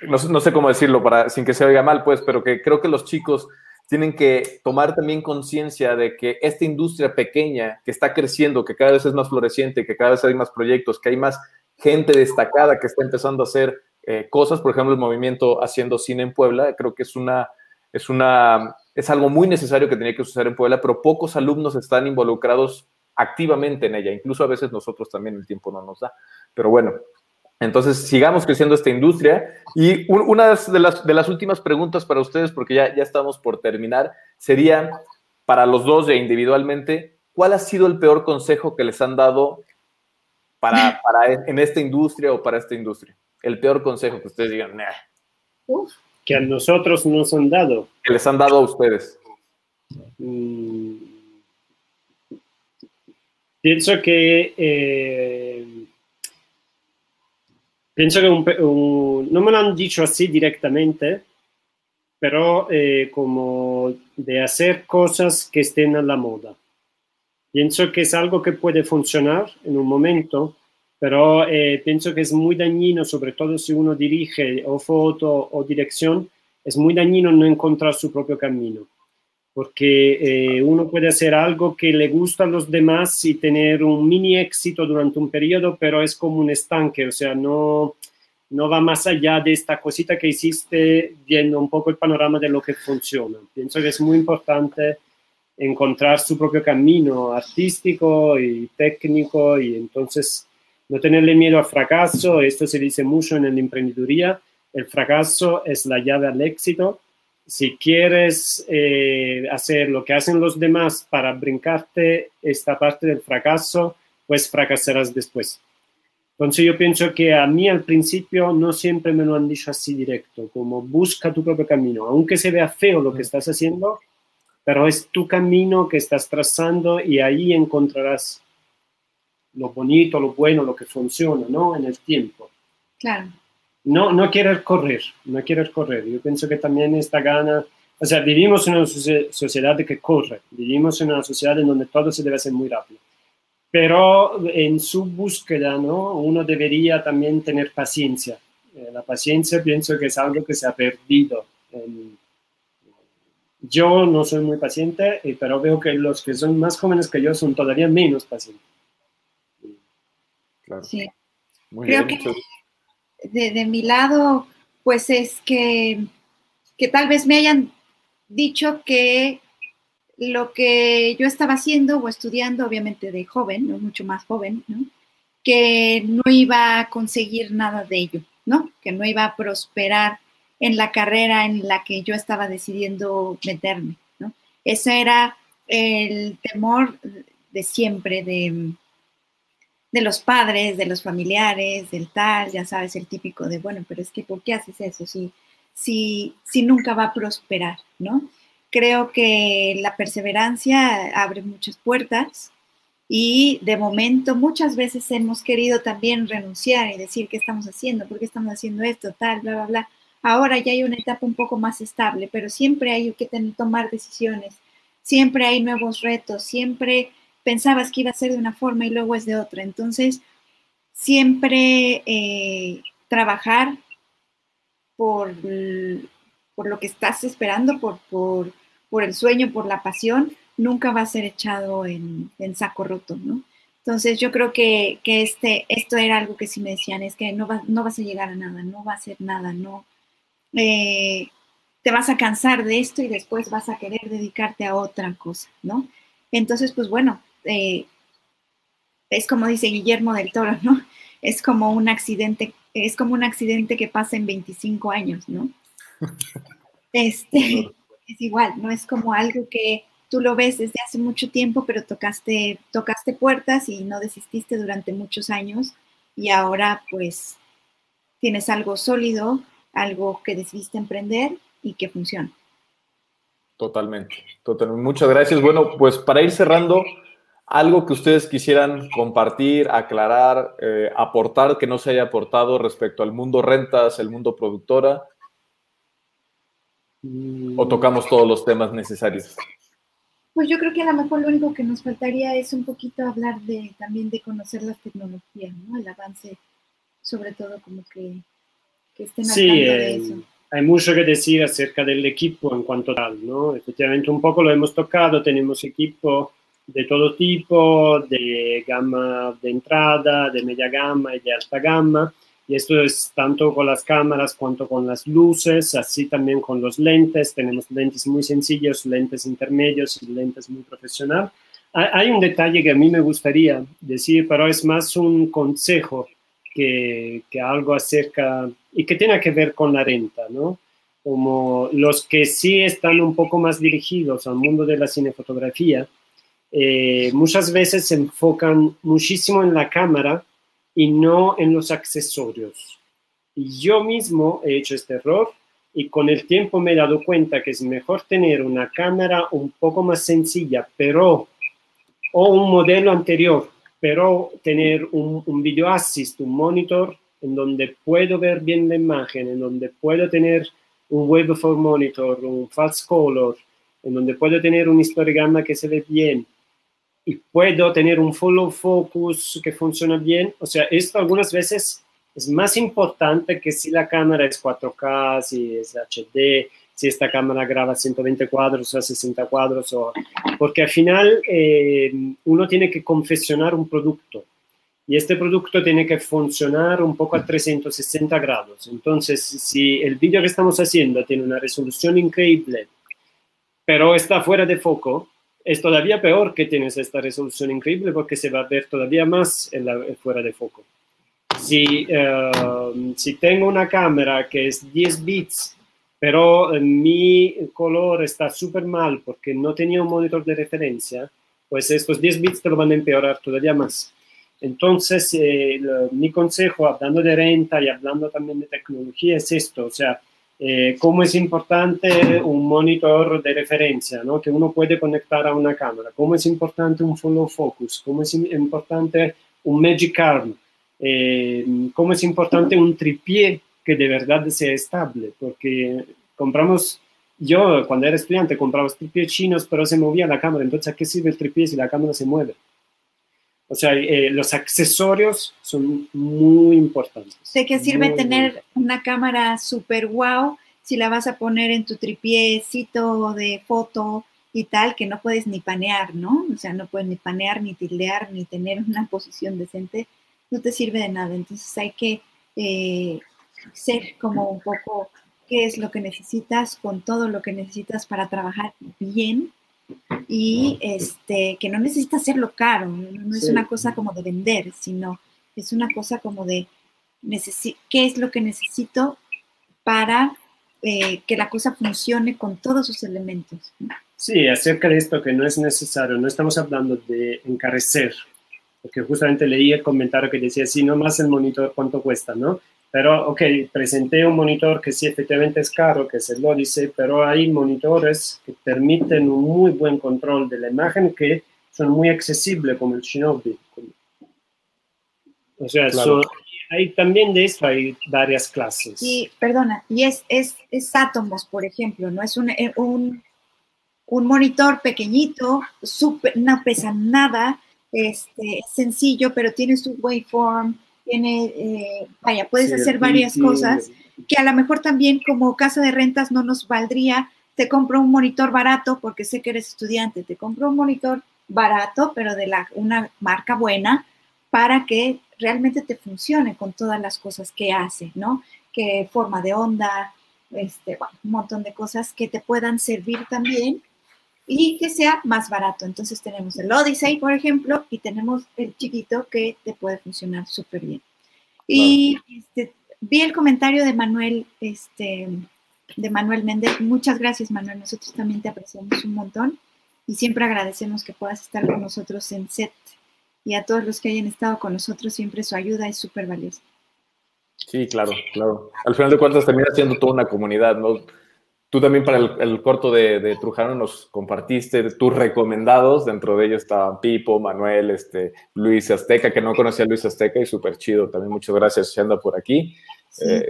no, sé cómo decirlo para, sin que se oiga mal, pues, pero que creo que los chicos tienen que tomar también conciencia de que esta industria pequeña que está creciendo, que cada vez es más floreciente, que cada vez hay más proyectos, que hay más gente destacada que está empezando a hacer cosas, por ejemplo, el movimiento Haciendo Cine en Puebla, creo que es una, es una es algo muy necesario que tenía que suceder en Puebla, pero pocos alumnos están involucrados activamente en ella. Incluso a veces nosotros también el tiempo no nos da. Pero bueno, entonces sigamos creciendo esta industria. Y una de las, de las últimas preguntas para ustedes, porque ya, ya estamos por terminar, sería para los dos e individualmente, ¿cuál ha sido el peor consejo que les han dado para, para en esta industria o para esta industria? El peor consejo que ustedes digan. Uf que a nosotros nos han dado. Que les han dado a ustedes. Mm, pienso que eh, pienso que no me lo han dicho así directamente, pero eh, como de hacer cosas que estén a la moda. Pienso que es algo que puede funcionar en un momento, pero eh, pienso que es muy dañino, sobre todo si uno dirige o foto o dirección, es muy dañino no encontrar su propio camino, porque eh, uno puede hacer algo que le gusta a los demás y tener un mini éxito durante un periodo, pero es como un estanque, o sea, no, no va más allá de esta cosita que hiciste viendo un poco el panorama de lo que funciona. Pienso que es muy importante encontrar su propio camino artístico y técnico y entonces no tenerle miedo al fracaso, esto se dice mucho en la emprendeduría, el fracaso es la llave al éxito si quieres eh, hacer lo que hacen los demás para brincarte esta parte del fracaso, pues fracasarás después. Entonces yo pienso que a mí al principio no siempre me lo han dicho así directo, como busca tu propio camino, aunque se vea feo lo que estás haciendo, pero es tu camino que estás trazando y ahí encontrarás lo bonito, lo bueno, lo que funciona, ¿no? En el tiempo. Claro. No, no querer correr, no querer correr. Yo pienso que también esta gana, o sea, vivimos en una sociedad que corre, vivimos en una sociedad en donde todo se debe hacer muy rápido. Pero en su búsqueda, ¿no? Uno debería también tener paciencia. Eh, la paciencia pienso que es algo que se ha perdido. yo no soy muy paciente, eh, pero veo que los que son más jóvenes que yo son todavía menos pacientes. Claro. Sí. Creo que de, de, mi lado, pues es que, que tal vez me hayan dicho que lo que yo estaba haciendo o estudiando, obviamente de joven, ¿no? mucho más joven, ¿no? que no iba a conseguir nada de ello, ¿no? que no iba a prosperar en la carrera en la que yo estaba decidiendo meterme. ¿no? Ese era el temor de siempre, de, de los padres, de los familiares, del tal, ya sabes, el típico de, bueno, pero es que ¿por qué haces eso si, si, si nunca va a prosperar? ¿no? Creo que la perseverancia abre muchas puertas y de momento muchas veces hemos querido también renunciar y decir qué estamos haciendo, por qué estamos haciendo esto, tal, bla, bla, bla. Ahora ya hay una etapa un poco más estable, pero siempre hay que tomar decisiones, siempre hay nuevos retos, siempre pensabas que iba a ser de una forma y luego es de otra. Entonces, siempre eh, trabajar por por lo que estás esperando, por, por, el sueño, por la pasión, nunca va a ser echado en, saco roto, ¿no? Entonces yo creo que, este, esto era algo que sí me decían, es que no, no vas a llegar a nada, no va a ser nada, no. Eh, te vas a cansar de esto y después vas a querer dedicarte a otra cosa, ¿no? Entonces, pues bueno, eh, es como dice Guillermo del Toro, ¿no? Es como un accidente, es como un accidente que pasa en 25 años, ¿no? Este, es igual, no es como algo que tú lo ves desde hace mucho tiempo, pero tocaste, tocaste puertas y no desististe durante muchos años y ahora pues tienes algo sólido, algo que decidiste emprender y que funciona. Totalmente, totalmente. Muchas gracias. Bueno, pues para ir cerrando, algo que ustedes quisieran compartir, aclarar, eh, aportar que no se haya aportado respecto al mundo rentas, el mundo productora ¿O tocamos todos los temas necesarios? Pues yo creo que a lo mejor lo único que nos faltaría es un poquito hablar de también de conocer las tecnologías, ¿no? El avance, sobre todo como que, que estén sí, de eh, eso. Hay mucho que decir acerca del equipo en cuanto tal, ¿no? Efectivamente, un poco lo hemos tocado, tenemos equipo de todo tipo, de gama de entrada, de media gama y de alta gama. Y esto es tanto con las cámaras cuanto con las luces, así también con los lentes. Tenemos lentes muy sencillos, lentes intermedios y lentes muy profesional. Hay un detalle que a mí me gustaría decir, pero es más un consejo que, que algo acerca y que tiene que ver con la renta, ¿no? Como los que sí están un poco más dirigidos al mundo de la cinefotografía, eh, muchas veces se enfocan muchísimo en la cámara y no en los accesorios. Y yo mismo he hecho este error y con el tiempo me he dado cuenta que es mejor tener una cámara un poco más sencilla, pero o un modelo anterior, pero tener un, un video assist, un monitor en donde puedo ver bien la imagen, en donde puedo tener un web for monitor, un fast color, en donde puedo tener un histograma que se ve bien, y puedo tener un follow focus que funciona bien. O sea, esto algunas veces es más importante que si la cámara es 4K, si es HD, si esta cámara graba 120 cuadros o 60 cuadros, o, porque al final eh, uno tiene que confeccionar un producto y este producto tiene que funcionar un poco a 360 grados. Entonces, si el vídeo que estamos haciendo tiene una resolución increíble, pero está fuera de foco, es todavía peor que tienes esta resolución increíble porque se va a ver todavía más en fuera de foco. Si, eh, si tengo una cámara que es 10 bits pero eh, mi color está súper mal porque no tenía un monitor de referencia, pues estos 10 bits te lo van a empeorar todavía más. Entonces, eh, mi consejo, hablando de renta y hablando también de tecnología, es esto, o sea, eh, cómo es importante un monitor de referencia, ¿no? que uno puede conectar a una cámara, cómo es importante un follow focus, cómo es importante un Magic Arm, eh, cómo es importante un tripié que de verdad sea estable, porque compramos, yo cuando era estudiante compraba tripiés chinos, pero se movía la cámara, entonces ¿a qué sirve el tripié si la cámara se mueve? O sea, eh, los accesorios son muy importantes. ¿De qué sirve tener una cámara super wow si la vas a poner en tu tripiecito de foto y tal, que no puedes ni panear, ¿no? O sea, no puedes ni panear, ni tildear, ni tener una posición decente, no te sirve de nada. Entonces hay que eh, ser como un poco qué es lo que necesitas con todo lo que necesitas para trabajar bien y este, que no necesita hacerlo caro, no, es una cosa como de vender, sino es una cosa como de qué es lo que necesito para eh, que la cosa funcione con todos sus elementos. Sí, acerca de esto que no es necesario, no estamos hablando de encarecer, porque justamente leí el comentario que decía, sí, no más el monitor, ¿cuánto cuesta, no? Pero, ok, presenté un monitor que sí efectivamente es caro, que es el Odyssey, pero hay monitores que permiten un muy buen control de la imagen que son muy accesibles, como el Shinobi. O sea, hay también de esto hay varias clases. Y, perdona, y es, es, es Atomos, por ejemplo, ¿no? Es un, eh, un, un monitor pequeñito, super, no pesa nada, este, sencillo, pero tiene su waveform, tiene, eh, vaya, puedes hacer varias cosas que a lo mejor también como casa de rentas no nos valdría. Te compro un monitor barato porque sé que eres estudiante, te compro un monitor barato, pero de la, una marca buena para que realmente te funcione con todas las cosas que hace, ¿no? Que forma de onda, este, bueno, un montón de cosas que te puedan servir también y que sea más barato. Entonces tenemos el Odyssey, por ejemplo, y tenemos el chiquito que te puede funcionar súper bien. Y este, vi el comentario de Manuel, este, de Manuel Méndez. Muchas gracias, Manuel. Nosotros también te apreciamos un montón y siempre agradecemos que puedas estar con nosotros en set. Y a todos los que hayan estado con nosotros, siempre su ayuda es súper valiosa. Sí, claro, claro. Al final de cuentas termina siendo toda una comunidad, ¿no? Tú también para el, corto de, Trujano nos compartiste tus recomendados, dentro de ellos estaban Pipo, Manuel, este, Luis Azteca, que no conocía a Luis Azteca y súper chido. También muchas gracias si anda por aquí. Sí, eh,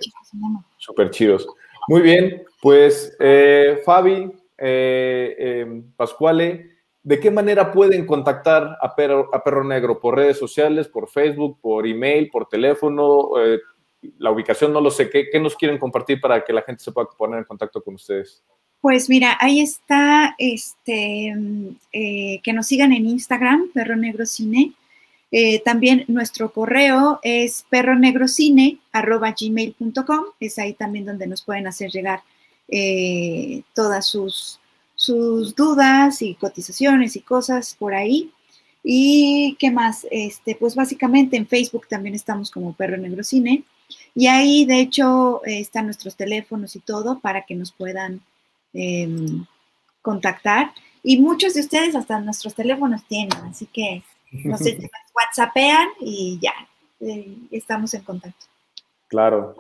súper chidos. Muy bien, pues eh, Fabi, eh, em, Pascuale, ¿de qué manera pueden contactar a Perro, a Perro Negro? ¿Por redes sociales, por Facebook, por email, por teléfono? La ubicación, no lo sé. ¿Qué, nos quieren compartir para que la gente se pueda poner en contacto con ustedes? Pues mira, ahí está, este, eh, que nos sigan en Instagram, Perro Negro Cine. Eh, también nuestro correo es perronegrocine.gmail.com. Es ahí también donde nos pueden hacer llegar eh, todas sus, sus dudas y cotizaciones y cosas por ahí. ¿Y qué más? Este, pues básicamente en Facebook también estamos como Perro Negro Cine. Y ahí, de hecho, están nuestros teléfonos y todo para que nos puedan em, contactar. Y muchos de ustedes hasta nuestros teléfonos tienen, así que no sé, whatsappean y ya, eh, estamos en contacto. Claro.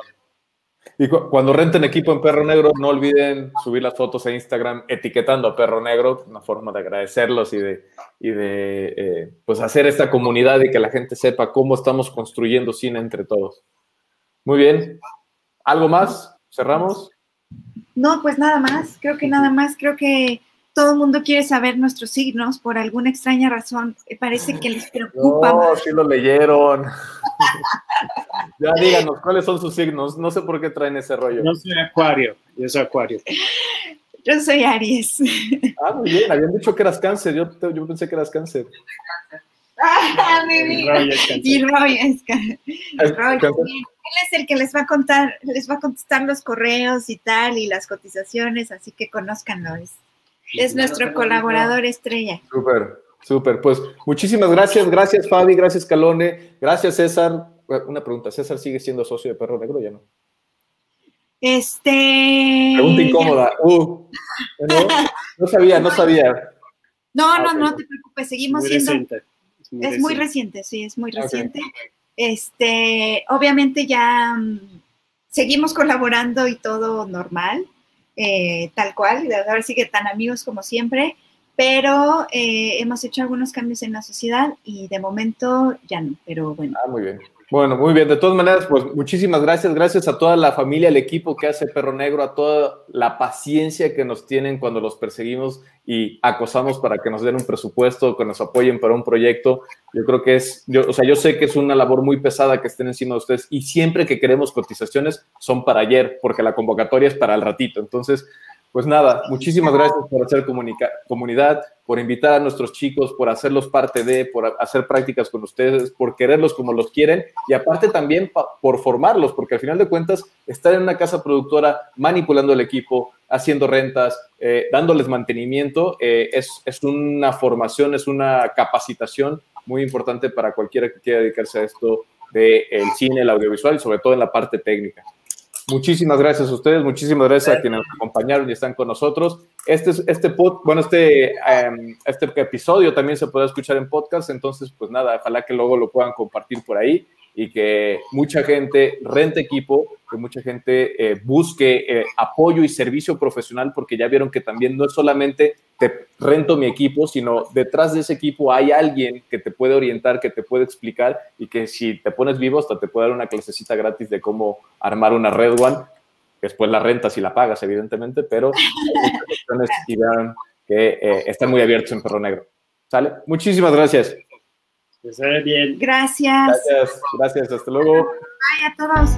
Y cuando renten equipo en Perro Negro, no olviden subir las fotos a Instagram etiquetando a Perro Negro, una forma de agradecerlos y de, y de eh, pues hacer esta comunidad y que la gente sepa cómo estamos construyendo cine entre todos. Muy bien. ¿Algo más? ¿Cerramos? No, pues nada más. Creo que nada más. Creo que todo el mundo quiere saber nuestros signos por alguna extraña razón. Parece que les preocupa. No, sí lo leyeron. ya díganos, ¿cuáles son sus signos? No sé por qué traen ese rollo. Yo soy Acuario. Yo soy Acuario. Yo soy Aries. Ah, muy bien. Habían dicho que eras cáncer. Yo, yo pensé que eras cáncer. Ah, mi vida. Y Roy es, Roy, él es el que les va a contar, les va a contestar los correos y tal, y las cotizaciones, así que conózcanlo. Es, es nuestro colaborador estrella. Súper, súper. Pues muchísimas gracias, gracias Fabi, gracias Calone, gracias César. Una pregunta, ¿César sigue siendo socio de Perro Negro ya no? Este. Pregunta incómoda. Uh, no, sabía, no sabía. No, no, no te preocupes, seguimos siendo. Es muy, reciente. sí, es muy reciente. Este, obviamente ya mm, seguimos colaborando y todo normal, eh, tal cual, ahora sigue tan amigos como siempre, pero eh, hemos hecho algunos cambios en la sociedad y de momento ya no, pero bueno. Ah, muy bien. Bueno, muy bien. De todas maneras, pues muchísimas gracias. Gracias a toda la familia, el equipo que hace Perro Negro, a toda la paciencia que nos tienen cuando los perseguimos y acosamos para que nos den un presupuesto, que nos apoyen para un proyecto. Yo creo que es, yo, o sea, yo sé que es una labor muy pesada que estén encima de ustedes y siempre que queremos cotizaciones son para ayer, porque la convocatoria es para el ratito. Entonces, pues nada, muchísimas gracias por hacer comunidad, por invitar a nuestros chicos, por hacerlos parte de, por hacer prácticas con ustedes, por quererlos como los quieren y aparte también por formarlos, porque al final de cuentas estar en una casa productora manipulando el equipo, haciendo rentas, eh, dándoles mantenimiento, eh, es, es una formación, es una capacitación muy importante para cualquiera que quiera dedicarse a esto del cine, el audiovisual y sobre todo en la parte técnica. Muchísimas gracias a ustedes, muchísimas gracias a quienes nos acompañaron y están con nosotros. Este, este, pod, bueno, este, em, este episodio también se puede escuchar en podcast, entonces, pues nada, ojalá que luego lo puedan compartir por ahí y que mucha gente rente equipo, que mucha gente eh, busque eh, apoyo y servicio profesional, porque ya vieron que también no es solamente te rento mi equipo, sino detrás de ese equipo hay alguien que te puede orientar, que te puede explicar y que si te pones vivo hasta te puede dar una clasecita gratis de cómo armar una Red One. Después la rentas y la pagas, evidentemente, pero que eh, están muy abiertos en Perro Negro. ¿Sale? Muchísimas gracias. Que se ve bien. Gracias. Gracias, gracias. Hasta luego. Bye a todos.